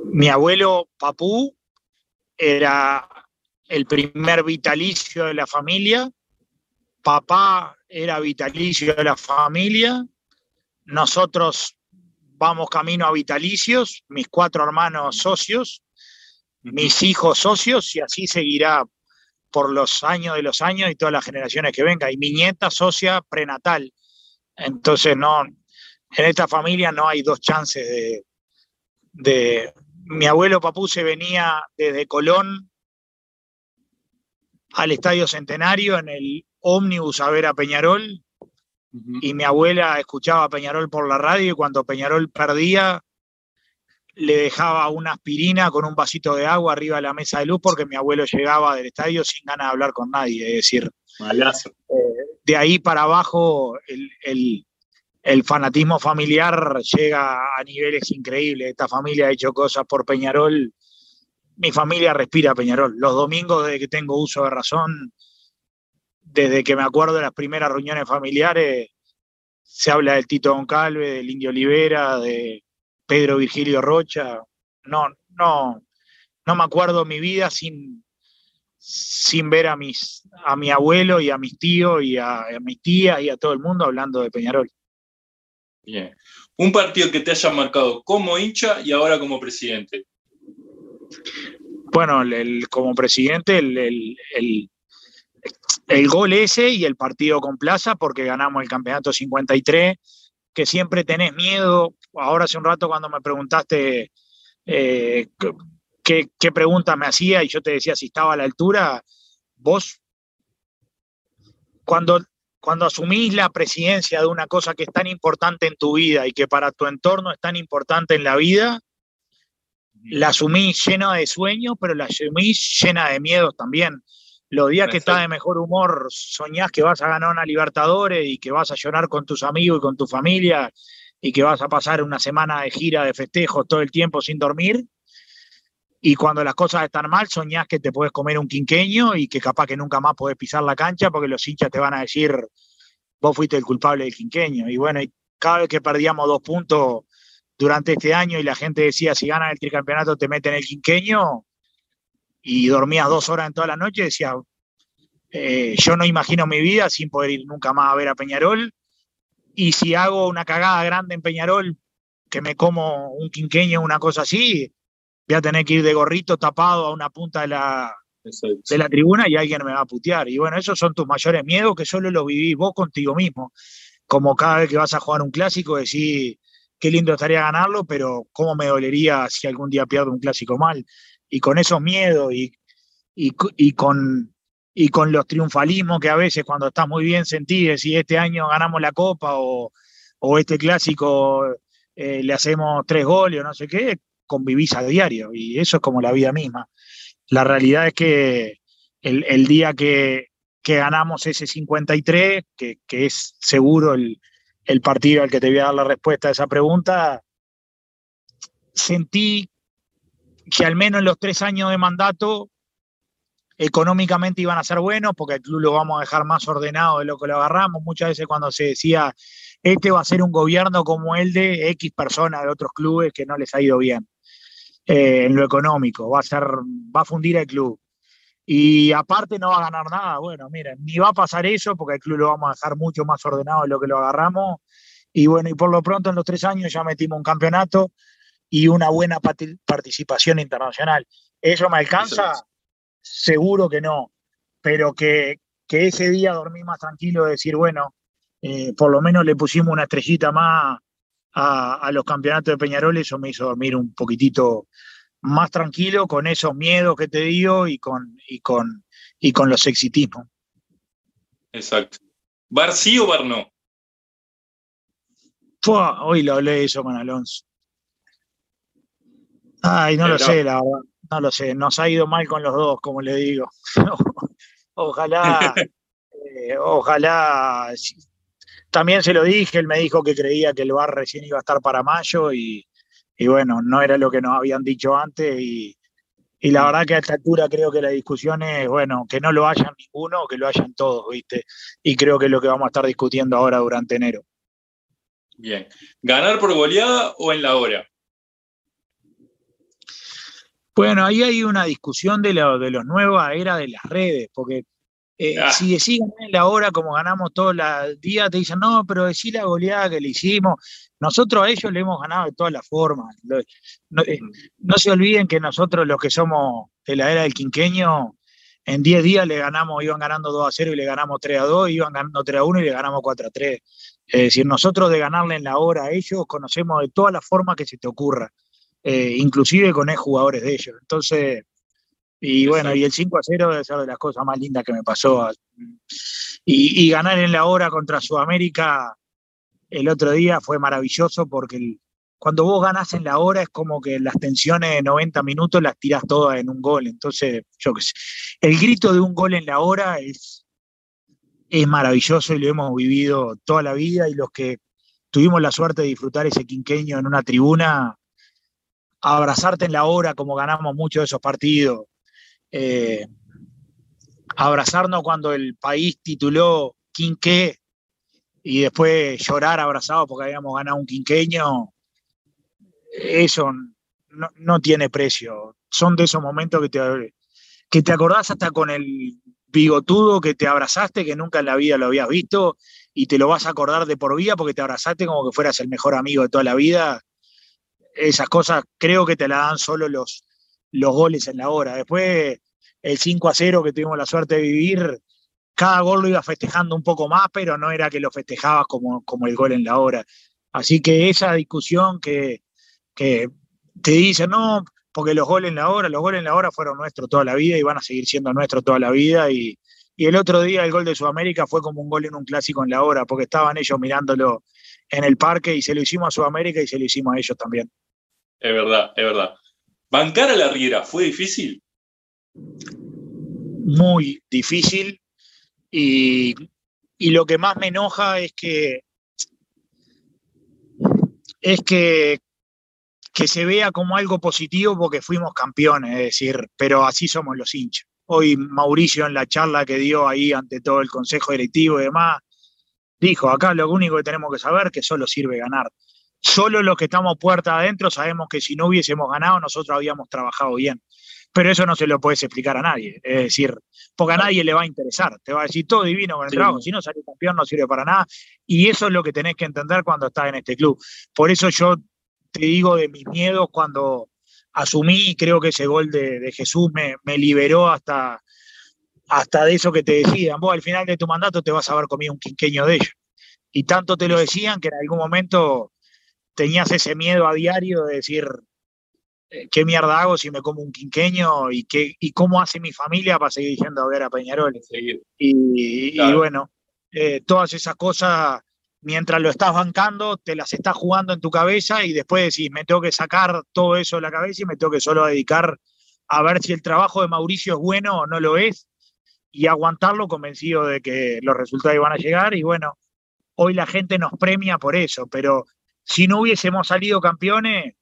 Mi abuelo Papú era el primer vitalicio de la familia, papá era vitalicio de la familia, nosotros vamos camino a vitalicios, mis cuatro hermanos socios, mis hijos socios, y así seguirá por los años de los años y todas las generaciones que vengan. Y mi nieta socia prenatal. Entonces, no, en esta familia no hay dos chances de, de... Mi abuelo Papú se venía desde Colón al Estadio Centenario en el ómnibus a ver a Peñarol y mi abuela escuchaba a Peñarol por la radio y cuando Peñarol perdía le dejaba una aspirina con un vasito de agua arriba de la mesa de luz porque mi abuelo llegaba del estadio sin ganas de hablar con nadie, es decir, eh, de ahí para abajo el, el, fanatismo familiar llega a niveles increíbles. Esta familia ha hecho cosas por Peñarol. Mi familia respira Peñarol. Los domingos desde que tengo uso de razón, desde que me acuerdo de las primeras reuniones familiares, se habla del Tito Calve, del Indio Olivera, de Pedro Virgilio Rocha. No, no, no me acuerdo mi vida sin, sin ver a, mis, a mi abuelo y a mis tíos y a, a mis tías y a todo el mundo hablando de Peñarol. Bien. Un partido que te haya marcado como hincha y ahora como presidente. Bueno, el, como presidente, el, el, el gol ese y el partido con Plaza porque ganamos el campeonato 53, que siempre tenés miedo. Ahora hace un rato cuando me preguntaste eh, qué, pregunta me hacía y yo te decía si estaba a la altura, vos cuando, cuando asumís la presidencia de una cosa que es tan importante en tu vida y que para tu entorno es tan importante en la vida, la asumís llena de sueños, pero la asumís llena de miedos también. Los días que estás de mejor humor, soñás que vas a ganar una Libertadores y que vas a llorar con tus amigos y con tu familia y que vas a pasar una semana de gira de festejos todo el tiempo sin dormir. Y cuando las cosas están mal, soñás que te puedes comer un quinqueño y que capaz que nunca más podés pisar la cancha porque los hinchas te van a decir, vos fuiste el culpable del quinqueño. Y bueno, y cada vez que perdíamos dos puntos durante este año y la gente decía, si ganan el tricampeonato te meten el quinqueño, y dormías dos horas en toda la noche, decía, eh, yo no imagino mi vida sin poder ir nunca más a ver a Peñarol. Y si hago una cagada grande en Peñarol, que me como un quinqueño, una cosa así, voy a tener que ir de gorrito tapado a una punta de la, de la tribuna y alguien me va a putear. Y bueno, esos son tus mayores miedos que solo los vivís vos contigo mismo. Como cada vez que vas a jugar un clásico, decís, qué lindo estaría ganarlo, pero cómo me dolería si algún día pierdo un clásico mal y con esos miedos y, y, con, y con los triunfalismos que a veces cuando estás muy bien sentís, si este año ganamos la copa o, o este clásico eh, le hacemos tres goles o no sé qué, convivís a diario y eso es como la vida misma. La realidad es que el, el día que, que, ganamos ese 53, que, que es seguro el, el partido al que te voy a dar la respuesta a esa pregunta, sentí que al menos en los tres años de mandato económicamente iban a ser buenos, porque el club lo vamos a dejar más ordenado de lo que lo agarramos. Muchas veces cuando se decía, este va a ser un gobierno como el de X personas de otros clubes que no les ha ido bien eh, en lo económico, va a, ser, va a fundir el club. Y aparte no va a ganar nada. Bueno, miren, ni va a pasar eso porque el club lo vamos a dejar mucho más ordenado de lo que lo agarramos. Y bueno, y por lo pronto en los tres años ya metimos un campeonato y una buena participación internacional. ¿Eso me alcanza? Seguro que no, pero que, que, ese día dormí más tranquilo de decir, bueno, eh, por lo menos le pusimos una estrellita más a, a, los campeonatos de Peñarol, eso me hizo dormir un poquitito más tranquilo con esos miedos que te digo y con, y con, y con los exitismos. Exacto. ¿Bar sí o bar no? hoy lo hablé eso con Alonso. Ay, no lo sé, la verdad. No lo sé. Nos ha ido mal con los dos, como le digo. ojalá, eh, ojalá. También se lo dije, él me dijo que creía que el bar recién iba a estar para mayo y, y bueno, no era lo que nos habían dicho antes y, Y la verdad que a esta altura creo que la discusión es, bueno, que no lo hayan ninguno o que lo hayan todos, ¿viste? Y creo que es lo que vamos a estar discutiendo ahora durante enero. Bien. ¿Ganar por goleada o en la hora? Bueno, ahí hay una discusión de, lo, de los nuevos era de las redes, porque eh, ah. si decís en la hora como ganamos todos los días, te dicen, no, pero decís la goleada que le hicimos. Nosotros a ellos le hemos ganado de todas las formas. Eh, no, se olviden que nosotros los que somos de la era del quinqueño, en 10 días le ganamos, iban ganando 2 a 0 y le ganamos 3 a 2, iban ganando 3 a 1 y le ganamos 4 a 3. Es decir, nosotros de ganarle en la hora a ellos conocemos de todas las formas que se te ocurra, eh, inclusive con jugadores de ellos. Entonces, y bueno, y el 5 a 0 debe ser de las cosas más lindas que me pasó. Y, ganar en la hora contra Sudamérica el otro día fue maravilloso porque cuando vos ganás en la hora es como que las tensiones de 90 minutos las tirás todas en un gol. Entonces, yo qué sé, el grito de un gol en la hora es, es maravilloso y lo hemos vivido toda la vida y los que tuvimos la suerte de disfrutar ese quinqueño en una tribuna, abrazarte en la hora como ganamos muchos de esos partidos, eh, abrazarnos cuando el país tituló Quinqué y después llorar abrazado porque habíamos ganado un quinqueño, eso no, tiene precio. Son de esos momentos que te, que te acordás hasta con el bigotudo que te abrazaste, que nunca en la vida lo habías visto, y te lo vas a acordar de por vida porque te abrazaste como que fueras el mejor amigo de toda la vida. Esas cosas creo que te la dan solo los, los goles en la hora. Después, el 5 a 0 que tuvimos la suerte de vivir, cada gol lo iba festejando un poco más, pero no era que lo festejabas como, como el gol en la hora. Así que esa discusión que, que te dice, no, porque los goles en la hora, los goles en la hora fueron nuestros toda la vida y van a seguir siendo nuestros toda la vida. Y, y el otro día el gol de Sudamérica fue como un gol en un clásico en la hora, porque estaban ellos mirándolo en el parque y se lo hicimos a Sudamérica y se lo hicimos a ellos también. Es verdad, es verdad. ¿Bancar a la Riera fue difícil? Muy difícil. Y, lo que más me enoja es que es que, que se vea como algo positivo porque fuimos campeones, es decir, pero así somos los hinchas. Hoy Mauricio en la charla que dio ahí ante todo el consejo directivo y demás, dijo, acá lo único que tenemos que saber es que solo sirve ganar. Solo los que estamos puerta adentro sabemos que si no hubiésemos ganado, nosotros habíamos trabajado bien. Pero eso no se lo puedes explicar a nadie. Es decir, porque a nadie le va a interesar. Te va a decir todo divino con el trabajo. Si no sale campeón, no sirve para nada. Y eso es lo que tenés que entender cuando estás en este club. Por eso yo te digo de mis miedos cuando asumí, creo que ese gol de, Jesús me, me, liberó hasta, hasta de eso que te decían. Vos al final de tu mandato te vas a haber comido un quinqueño de ellos. Y tanto te lo decían que en algún momento tenías ese miedo a diario de decir, eh, ¿qué mierda hago si me como un quinqueño? ¿Y, qué, y cómo hace mi familia para seguir diciendo a ver a Peñarol? Y, bueno, eh, todas esas cosas, mientras lo estás bancando, te las estás jugando en tu cabeza y después decís, me tengo que sacar todo eso de la cabeza y me tengo que solo dedicar a ver si el trabajo de Mauricio es bueno o no lo es y aguantarlo convencido de que los resultados iban a llegar y bueno, hoy la gente nos premia por eso, pero si no hubiésemos salido campeones,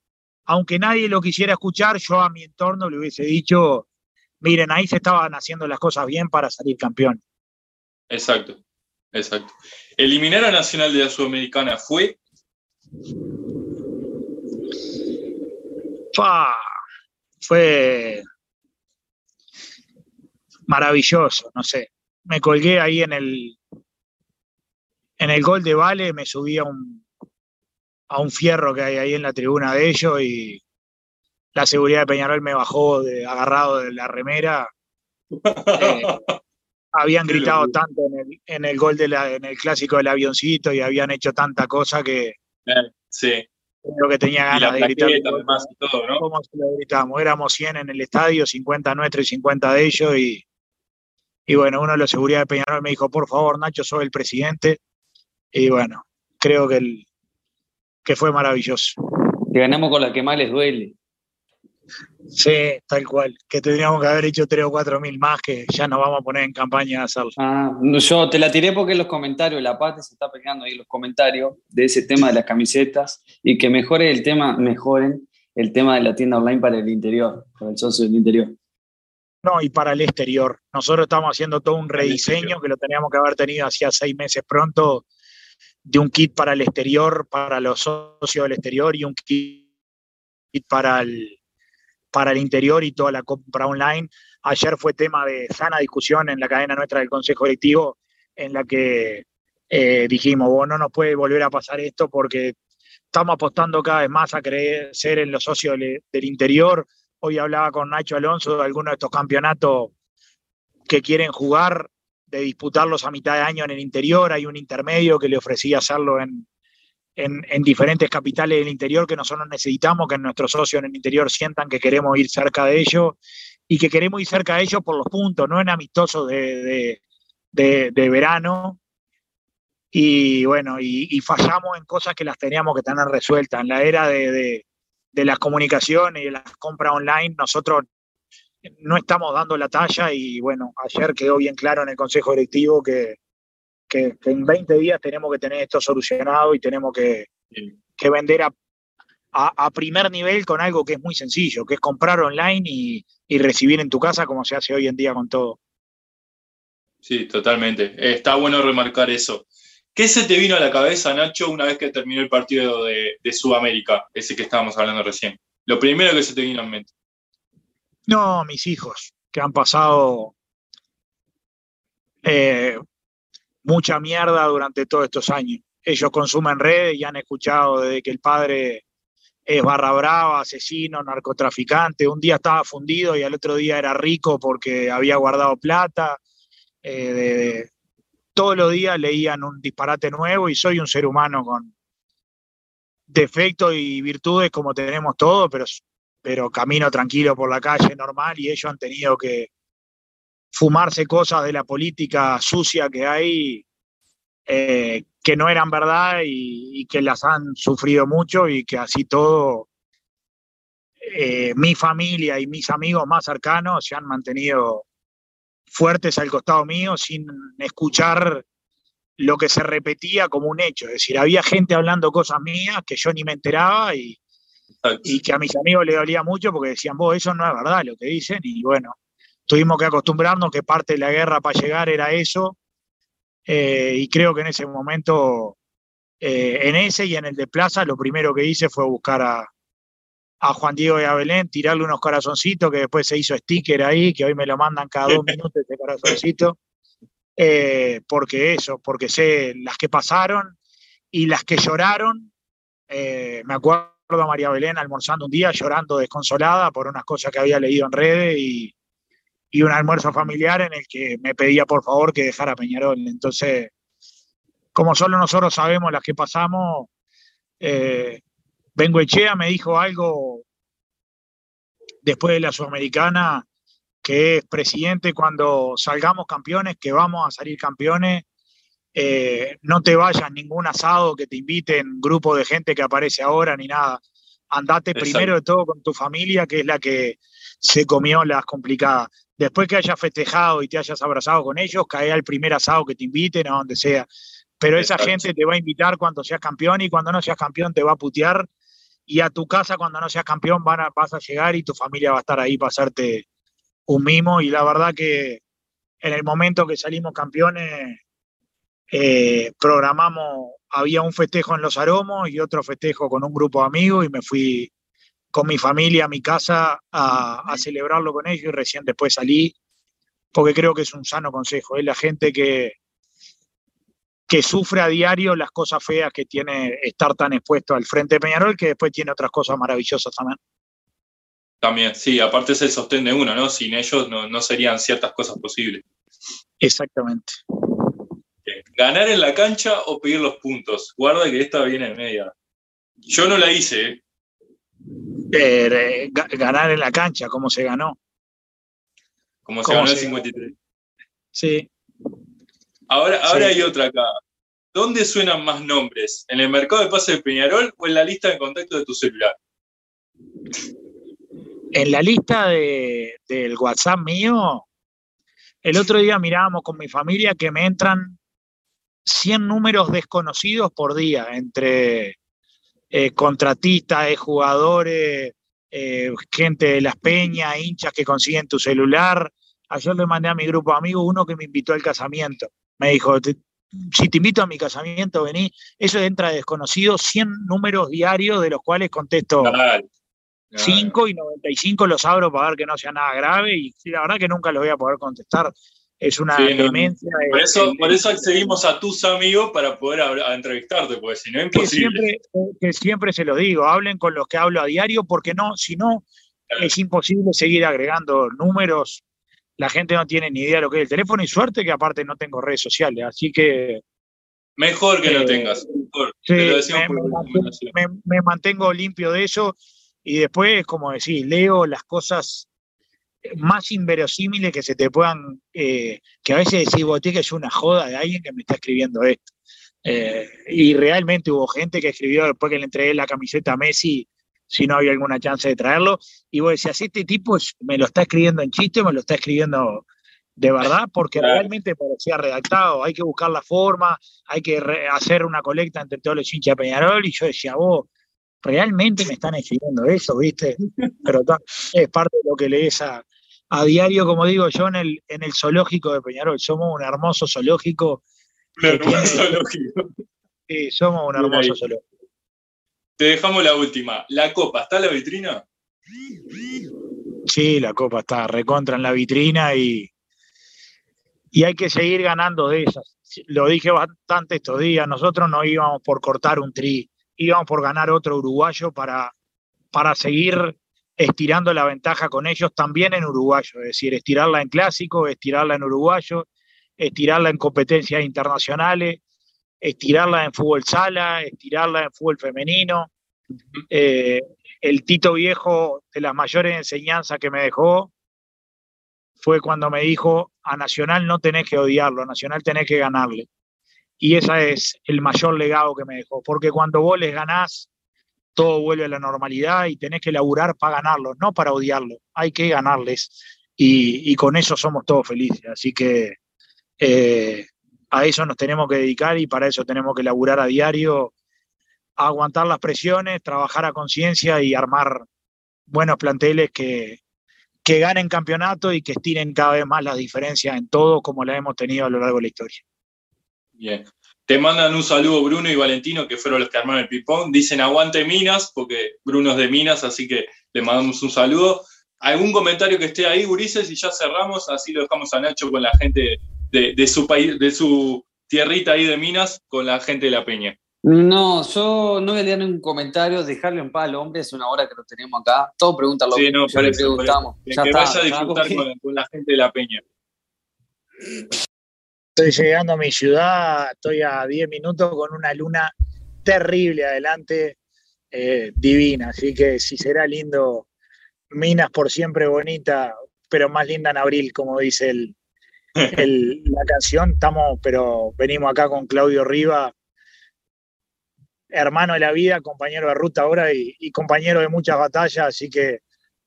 aunque nadie lo quisiera escuchar, yo a mi entorno le hubiese dicho, miren, ahí se estaban haciendo las cosas bien para salir campeón. Exacto, exacto. Eliminar a Nacional de la Sudamericana fue... fue maravilloso, no sé. Me colgué ahí en el, en el gol de Vale, me subí a un, a un fierro que hay ahí en la tribuna de ellos y la seguridad de Peñarol me bajó de, agarrado de la remera. Eh, habían gritado tanto en el, gol de en el clásico del avioncito y habían hecho tanta cosa que sí. creo que tenía ganas de gritar. ¿Cómo se lo gritamos? Éramos 100 en el estadio, 50 nuestros y 50 de ellos y, y bueno, uno de los seguridad de Peñarol me dijo, por favor, Nacho, soy el presidente. Y bueno, creo que el, que fue maravilloso. Que ganamos con la que más les duele. Sí, tal cual. Que tendríamos que haber hecho tres o cuatro mil más que ya nos vamos a poner en campaña a hacerlo. Ah, yo te la tiré porque en los comentarios, la parte se está pegando ahí en los comentarios de ese tema de las camisetas y que mejore el tema, mejoren el tema de la tienda online para el interior, para el socio del interior. No, y para el exterior. Nosotros estamos haciendo todo un rediseño que lo teníamos que haber tenido hacía seis meses pronto, de un kit para el exterior, para los socios del exterior y un kit para el, para el interior y toda la compra online. Ayer fue tema de sana discusión en la cadena nuestra del Consejo Directivo, en la que eh, dijimos, vos no nos puede volver a pasar esto porque estamos apostando cada vez más a crecer en los socios del interior, Hoy hablaba con Nacho Alonso de algunos de estos campeonatos que quieren jugar, de disputarlos a mitad de año en el interior. Hay un intermedio que le ofrecía hacerlo en, en, diferentes capitales del interior que nosotros necesitamos, que nuestros socios en el interior sientan que queremos ir cerca de ellos y que queremos ir cerca de ellos por los puntos, no en amistosos de, verano. Y bueno, y, y, fallamos en cosas que las teníamos que tener resueltas. En la era de, de las comunicaciones y de las compras online, nosotros no estamos dando la talla y bueno, ayer quedó bien claro en el Consejo Directivo que, en 20 días tenemos que tener esto solucionado y tenemos que, vender a, a, primer nivel con algo que es muy sencillo, que es comprar online y, y recibir en tu casa como se hace hoy en día con todo. Sí, totalmente. Está bueno remarcar eso. ¿Qué se te vino a la cabeza, Nacho, una vez que terminó el partido de, Sudamérica, ese que estábamos hablando recién? Lo primero que se te vino en mente. No, mis hijos, que han pasado eh, mucha mierda durante todos estos años. Ellos consumen redes y han escuchado desde que el padre es barra brava, asesino, narcotraficante. Un día estaba fundido y al otro día era rico porque había guardado plata. Eh, todos los días leían un disparate nuevo y soy un ser humano con defectos y virtudes como tenemos todos, pero, pero camino tranquilo por la calle normal y ellos han tenido que fumarse cosas de la política sucia que hay eh, que no eran verdad y, que las han sufrido mucho y que así todo eh, mi familia y mis amigos más cercanos se han mantenido fuertes al costado mío sin escuchar lo que se repetía como un hecho. Es decir, había gente hablando cosas mías que yo ni me enteraba y, y que a mis amigos les dolía mucho porque decían, vos, eso no es verdad lo que dicen. Y bueno, tuvimos que acostumbrarnos que parte de la guerra para llegar era eso. Eh, y creo que en ese momento, eh, en ese y en el de Plaza, lo primero que hice fue buscar a, a Juan Diego y a Belén, tirarle unos corazoncitos que después se hizo sticker ahí, que hoy me lo mandan cada dos minutos ese corazoncito. Eh, porque eso, porque sé las que pasaron y las que lloraron. Eh, me acuerdo a María Belén almorzando un día llorando desconsolada por unas cosas que había leído en redes y, y un almuerzo familiar en el que me pedía por favor que dejara Peñarol. Entonces, como solo nosotros sabemos las que pasamos, eh, Benguechea me dijo algo después de la Sudamericana, que es presidente cuando salgamos campeones, que vamos a salir campeones. Eh, no te vayas ningún asado que te inviten grupo de gente que aparece ahora ni nada. Andate primero de todo con tu familia, que es la que se comió las complicadas. Después que hayas festejado y te hayas abrazado con ellos, cae al primer asado que te inviten, a donde sea. Pero esa gente te va a invitar cuando seas campeón y cuando no seas campeón te va a putear y a tu casa cuando no seas campeón van a, vas a llegar y tu familia va a estar ahí para hacerte un mimo y la verdad que en el momento que salimos campeones eh, programamos, había un festejo en Los Aromos y otro festejo con un grupo de amigos y me fui con mi familia a mi casa a, a celebrarlo con ellos y recién después salí porque creo que es un sano consejo, es la gente que, que sufre a diario las cosas feas que tiene estar tan expuesto al frente de Peñarol, que después tiene otras cosas maravillosas también. También, sí, aparte es el sostén de uno, ¿no? Sin ellos no, serían ciertas cosas posibles. Exactamente. ¿Ganar en la cancha o pedir los puntos? Guarda que esta viene en media. Yo no la hice, ¿eh? eh ganar en la cancha, ¿cómo se ganó? Como se ganó el 53. Sí, Ahora, ahora hay otra acá. ¿Dónde suenan más nombres? ¿En el mercado de pase de Peñarol o en la lista de contacto de tu celular? En la lista del WhatsApp mío, el otro día mirábamos con mi familia que me entran 100 números desconocidos por día entre eh, contratistas, jugadores, eh, gente de las peñas, hinchas que consiguen tu celular. Ayer le mandé a mi grupo de amigos uno que me invitó al casamiento. Me dijo, si te invito a mi casamiento, vení. Eso entra desconocido, 100 números diarios de los cuales contesto 5 y 95 los abro para ver que no sea nada grave y la verdad que nunca los voy a poder contestar. Es una demencia. Por, eso, por eso accedimos a tus amigos para poder entrevistarte, porque si no es imposible. Que siempre, se lo digo, hablen con los que hablo a diario, porque no, si no, es imposible seguir agregando números. La gente no tiene ni idea de lo que es el teléfono y suerte que aparte no tengo redes sociales, así que Mejor que lo eh, tengas. me, mantengo limpio de eso y después, como decís, leo las cosas más inverosímiles que se te puedan, eh, que a veces decís, vos que es una joda de alguien que me está escribiendo esto. Eh, y realmente hubo gente que escribió después que le entregué la camiseta a Messi, si no había alguna chance de traerlo. Y vos decías, este tipo me lo está escribiendo en chiste, me lo está escribiendo de verdad, porque realmente parecía redactado. Hay que buscar la forma, hay que hacer una colecta entre todos los hinchas Peñarol. Y yo decía, vos, realmente me están escribiendo eso, ¿viste? Pero es parte de lo que lees a, a diario, como digo yo, en el, en el zoológico de Peñarol. Somos un hermoso zoológico. Un hermoso zoológico. Sí, somos un hermoso zoológico. Te dejamos la última. ¿La copa está en la vitrina? Sí, la copa está recontra en la vitrina y, y hay que seguir ganando de esas. Lo dije bastante estos días, nosotros no íbamos por cortar un tri, íbamos por ganar otro uruguayo para, para seguir estirando la ventaja con ellos también en uruguayo, es decir, estirarla en clásico, estirarla en uruguayo, estirarla en competencias internacionales, estirarla en fútbol sala, estirarla en fútbol femenino. Eh, el Tito Viejo, de las mayores enseñanzas que me dejó, fue cuando me dijo, a Nacional no tenés que odiarlo, a Nacional tenés que ganarle. Y ese es el mayor legado que me dejó, porque cuando vos les ganás, todo vuelve a la normalidad y tenés que laburar para ganarlos, no para odiarlos, hay que ganarles. Y, con eso somos todos felices. Así que eh, a eso nos tenemos que dedicar y para eso tenemos que laburar a diario, aguantar las presiones, trabajar a conciencia y armar buenos planteles que, que ganen campeonato y que estiren cada vez más las diferencias en todo como la hemos tenido a lo largo de la historia. Bien. Te mandan un saludo Bruno y Valentino, que fueron los que armaron el pipón. Dicen aguante Minas, porque Bruno es de Minas, así que le mandamos un saludo. ¿Algún comentario que esté ahí, Gurises? Y ya cerramos, así lo dejamos a Nacho con la gente de, su país, de su tierrita ahí de Minas, con la gente de la Peña. No, yo no voy a leer ningún comentario, dejarlo en paz al hombre, es una hora que lo tenemos acá. Todo preguntan lo sí, no, le preguntamos. Que, vaya a disfrutar con la gente de la Peña. Estoy llegando a mi ciudad, estoy a 10 minutos con una luna terrible adelante, eh, divina. Así que si será lindo, Minas por siempre bonita, pero más linda en abril, como dice el, la canción. Estamos, pero venimos acá con Claudio Riva, hermano de la vida, compañero de ruta ahora y, y compañero de muchas batallas, así que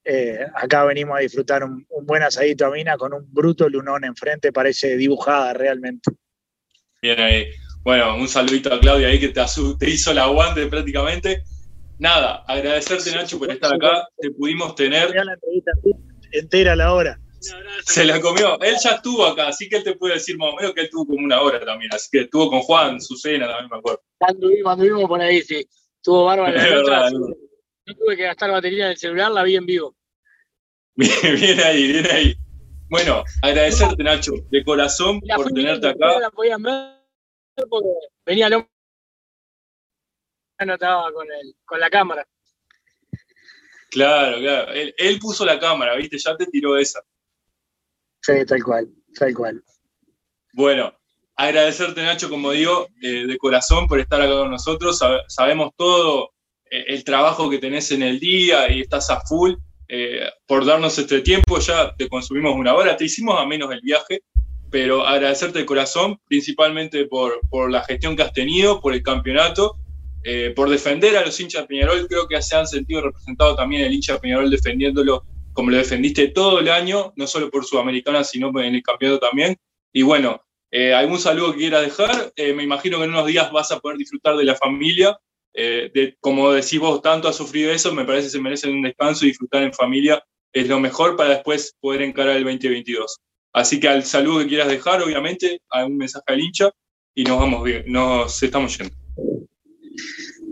eh, acá venimos a disfrutar un, buen asadito a mina con un bruto lunón enfrente, parece dibujada realmente. Bien ahí. Bueno, un saludito a Claudia ahí que te, te hizo la aguante prácticamente. Nada, agradecerte Nacho por estar acá, te pudimos tener. la entrevista entera la hora. Se la comió. Él ya estuvo acá, así que él te puede decir más o menos que él estuvo como una hora también. Así que estuvo con Juan, su cena también me acuerdo. Anduvimos, anduvimos por ahí, sí. Estuvo bárbaro. no tuve que gastar batería en el celular, la vi en vivo. Bien, ahí, bien ahí. Bueno, agradecerte, Nacho, de corazón por tenerte acá. La podían ver porque venía el hombre no estaba con, el, con la cámara. Claro, claro. Él, puso la cámara, ¿viste? Ya te tiró esa. Sí, tal cual, tal cual. Bueno, agradecerte, Nacho, como digo, eh, de corazón por estar acá con nosotros. sabemos todo eh, el trabajo que tenés en el día y estás a full. Eh, por darnos este tiempo. Ya te consumimos una hora, te hicimos a menos el viaje, pero agradecerte de corazón, principalmente por, por la gestión que has tenido, por el campeonato, eh, por defender a los hinchas de Peñarol. Creo que se han sentido representado también el hincha de Peñarol defendiéndolo como lo defendiste todo el año, no solo por Sudamericana, sino en el campeonato también. Y bueno, eh, ¿algún saludo que quieras dejar? me imagino que en unos días vas a poder disfrutar de la familia eh, como decís vos, tanto ha sufrido eso, me parece que se merecen un descanso y disfrutar en familia es lo mejor para después poder encarar el 2022. Así que al saludo que quieras dejar, obviamente, a un mensaje al hincha y nos vamos bien, nos estamos yendo.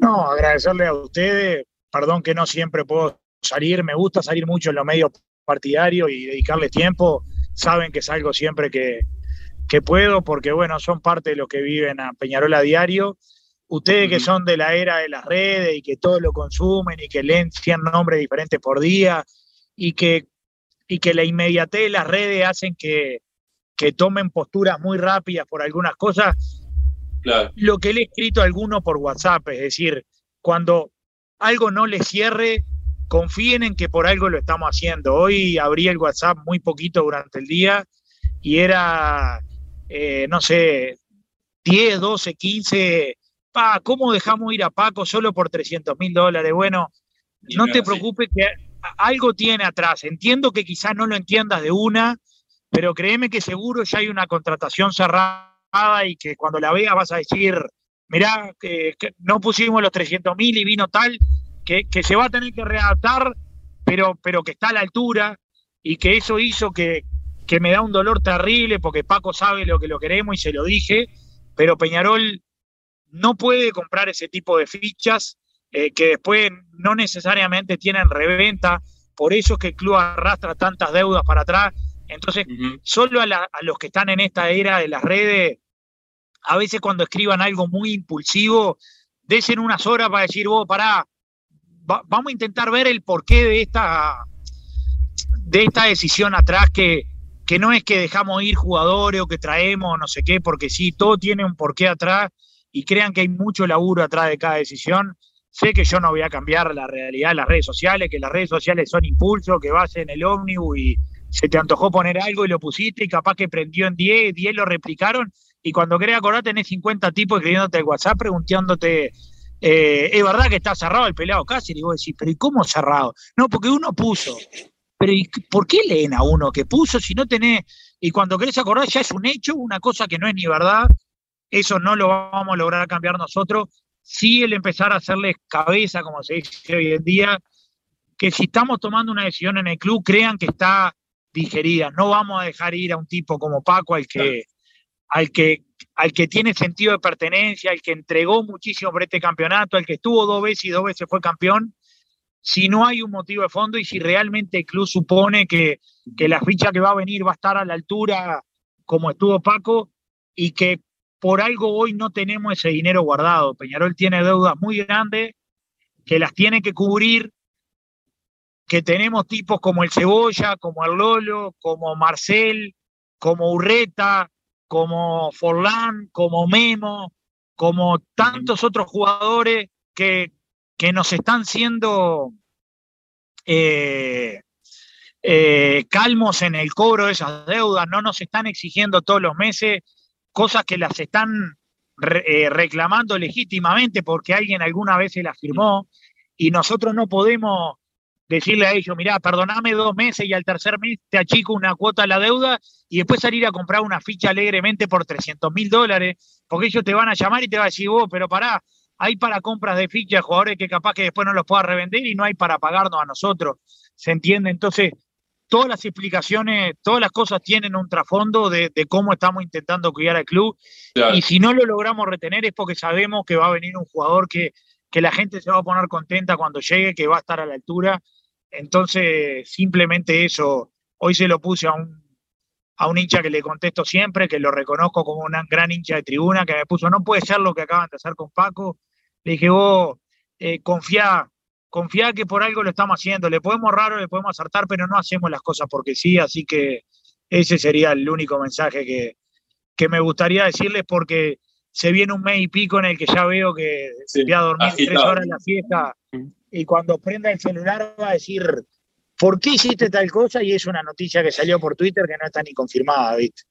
No, agradecerle a ustedes, perdón que no siempre puedo salir, me gusta salir mucho en los medios partidarios y dedicarles tiempo, saben que salgo siempre que, que puedo, porque bueno, son parte de los que viven a Peñarol a diario. Ustedes que son de la era de las redes y que todo lo consumen y que leen 100 nombres diferentes por día y que, y que la inmediatez de las redes hacen que, que tomen posturas muy rápidas por algunas cosas. Lo que le he escrito a alguno por WhatsApp, es decir, cuando algo no les cierre, confíen en que por algo lo estamos haciendo. Hoy abrí el WhatsApp muy poquito durante el día y era eh, no sé, 10, 12, 15, pa, ¿cómo dejamos ir a Paco solo por 300 mil dólares? Bueno, no te preocupes que algo tiene atrás. Entiendo que quizás no lo entiendas de una, pero créeme que seguro ya hay una contratación cerrada y que cuando la veas vas a decir, mirá, que, no pusimos los 300 mil y vino tal, que, que, se va a tener que readaptar, pero, pero que está a la altura y que eso hizo que, que me da un dolor terrible porque Paco sabe lo que lo queremos y se lo dije, pero Peñarol no puede comprar ese tipo de fichas eh, que después no necesariamente tienen reventa, por eso es que el club arrastra tantas deudas para atrás. Entonces, solo a, los que están en esta era de las redes, a veces cuando escriban algo muy impulsivo, desen unas horas para decir, vos, pará, vamos a intentar ver el porqué de esta, de esta decisión atrás que, que no es que dejamos ir jugadores o que traemos no sé qué, porque sí, todo tiene un porqué atrás y crean que hay mucho laburo atrás de cada decisión. Sé que yo no voy a cambiar la realidad de las redes sociales, que las redes sociales son impulso, que vas en el ómnibus y se te antojó poner algo y lo pusiste y capaz que prendió en 10, 10 lo replicaron y cuando querés acordar tenés 50 tipos escribiéndote el WhatsApp preguntándote, eh, ¿es verdad que está cerrado el pelado casi Y vos decís, pero ¿y cómo cerrado? No, porque uno puso pero ¿por qué leen a uno que puso si no tenés, y cuando querés acordar ya es un hecho, una cosa que no es ni verdad, eso no lo vamos a lograr cambiar nosotros, sí el empezar a hacerles cabeza, como se dice hoy en día, que si estamos tomando una decisión en el club, crean que está digerida, no vamos a dejar ir a un tipo como Paco al que, al que, al que tiene sentido de pertenencia, al que entregó muchísimo por este campeonato, al que estuvo dos veces y dos veces fue campeón, si no hay un motivo de fondo y si realmente el club supone que, la ficha que va a venir va a estar a la altura como estuvo Paco y que por algo hoy no tenemos ese dinero guardado. Peñarol tiene deudas muy grandes que las tiene que cubrir, que tenemos tipos como el Cebolla, como el Lolo, como Marcel, como Urreta, como Forlán, como Memo, como tantos otros jugadores que, que nos están siendo eh, eh, calmos en el cobro de esas deudas, no nos están exigiendo todos los meses cosas que las están eh, reclamando legítimamente porque alguien alguna vez se las firmó y nosotros no podemos decirle a ellos, mirá, perdoname dos meses y al tercer mes te achico una cuota a la deuda y después salir a comprar una ficha alegremente por 300 mil dólares, porque ellos te van a llamar y te van a decir, vos, pero pará, hay para compras de fichas jugadores que capaz que después no los pueda revender y no hay para pagarnos a nosotros. ¿Se entiende? Entonces, todas las explicaciones, todas las cosas tienen un trasfondo de, cómo estamos intentando cuidar al club. Y si no lo logramos retener es porque sabemos que va a venir un jugador que, que la gente se va a poner contenta cuando llegue, que va a estar a la altura. Entonces, simplemente eso, hoy se lo puse a un a un hincha que le contesto siempre, que lo reconozco como un gran hincha de tribuna, que me puso, no puede ser lo que acaban de hacer con Paco. Le dije, vos, eh, confía, confía que por algo lo estamos haciendo. Le podemos raro, le podemos acertar, pero no hacemos las cosas porque sí. Así que ese sería el único mensaje que, que me gustaría decirles porque se viene un mes y pico en el que ya veo que voy a dormir tres horas en la fiesta y cuando prenda el celular va a decir, ¿por qué hiciste tal cosa? Y es una noticia que salió por Twitter que no está ni confirmada, ¿viste?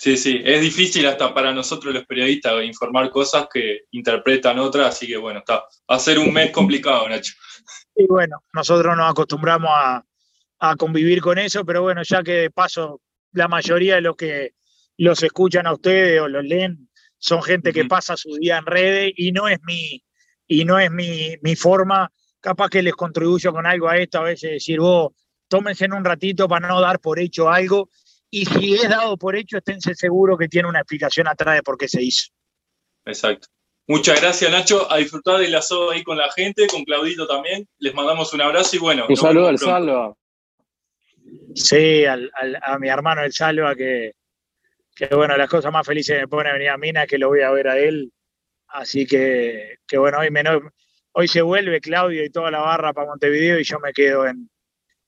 Sí, sí, es difícil hasta para nosotros los periodistas informar cosas que interpretan otras, así que bueno, está. Va a ser un mes complicado, Nacho. Y bueno, nosotros nos acostumbramos a, convivir con eso, pero bueno, ya que de paso la mayoría de los que los escuchan a ustedes o los leen son gente que pasa su día en redes y no es mi, y no es mi, mi forma, capaz que les contribuyo con algo a esto, a veces decir, vos, tómense en un ratito para no dar por hecho algo, y si es dado por hecho, esténse seguros que tiene una explicación atrás de por qué se hizo. Exacto. Muchas gracias, Nacho. A disfrutar del asado ahí con la gente, con Claudito también. Les mandamos un abrazo y bueno. Un saludo al Salva. Sí, al, al, a mi hermano el Salva, que, que bueno, las cosas más felices me pone venir a Mina que lo voy a ver a él. Así que, que bueno, hoy, me, hoy se vuelve Claudio y toda la barra para Montevideo y yo me quedo en,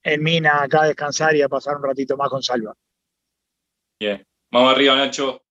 en Mina acá a descansar y a pasar un ratito más con Salva. Bien, vamos arriba, Nacho.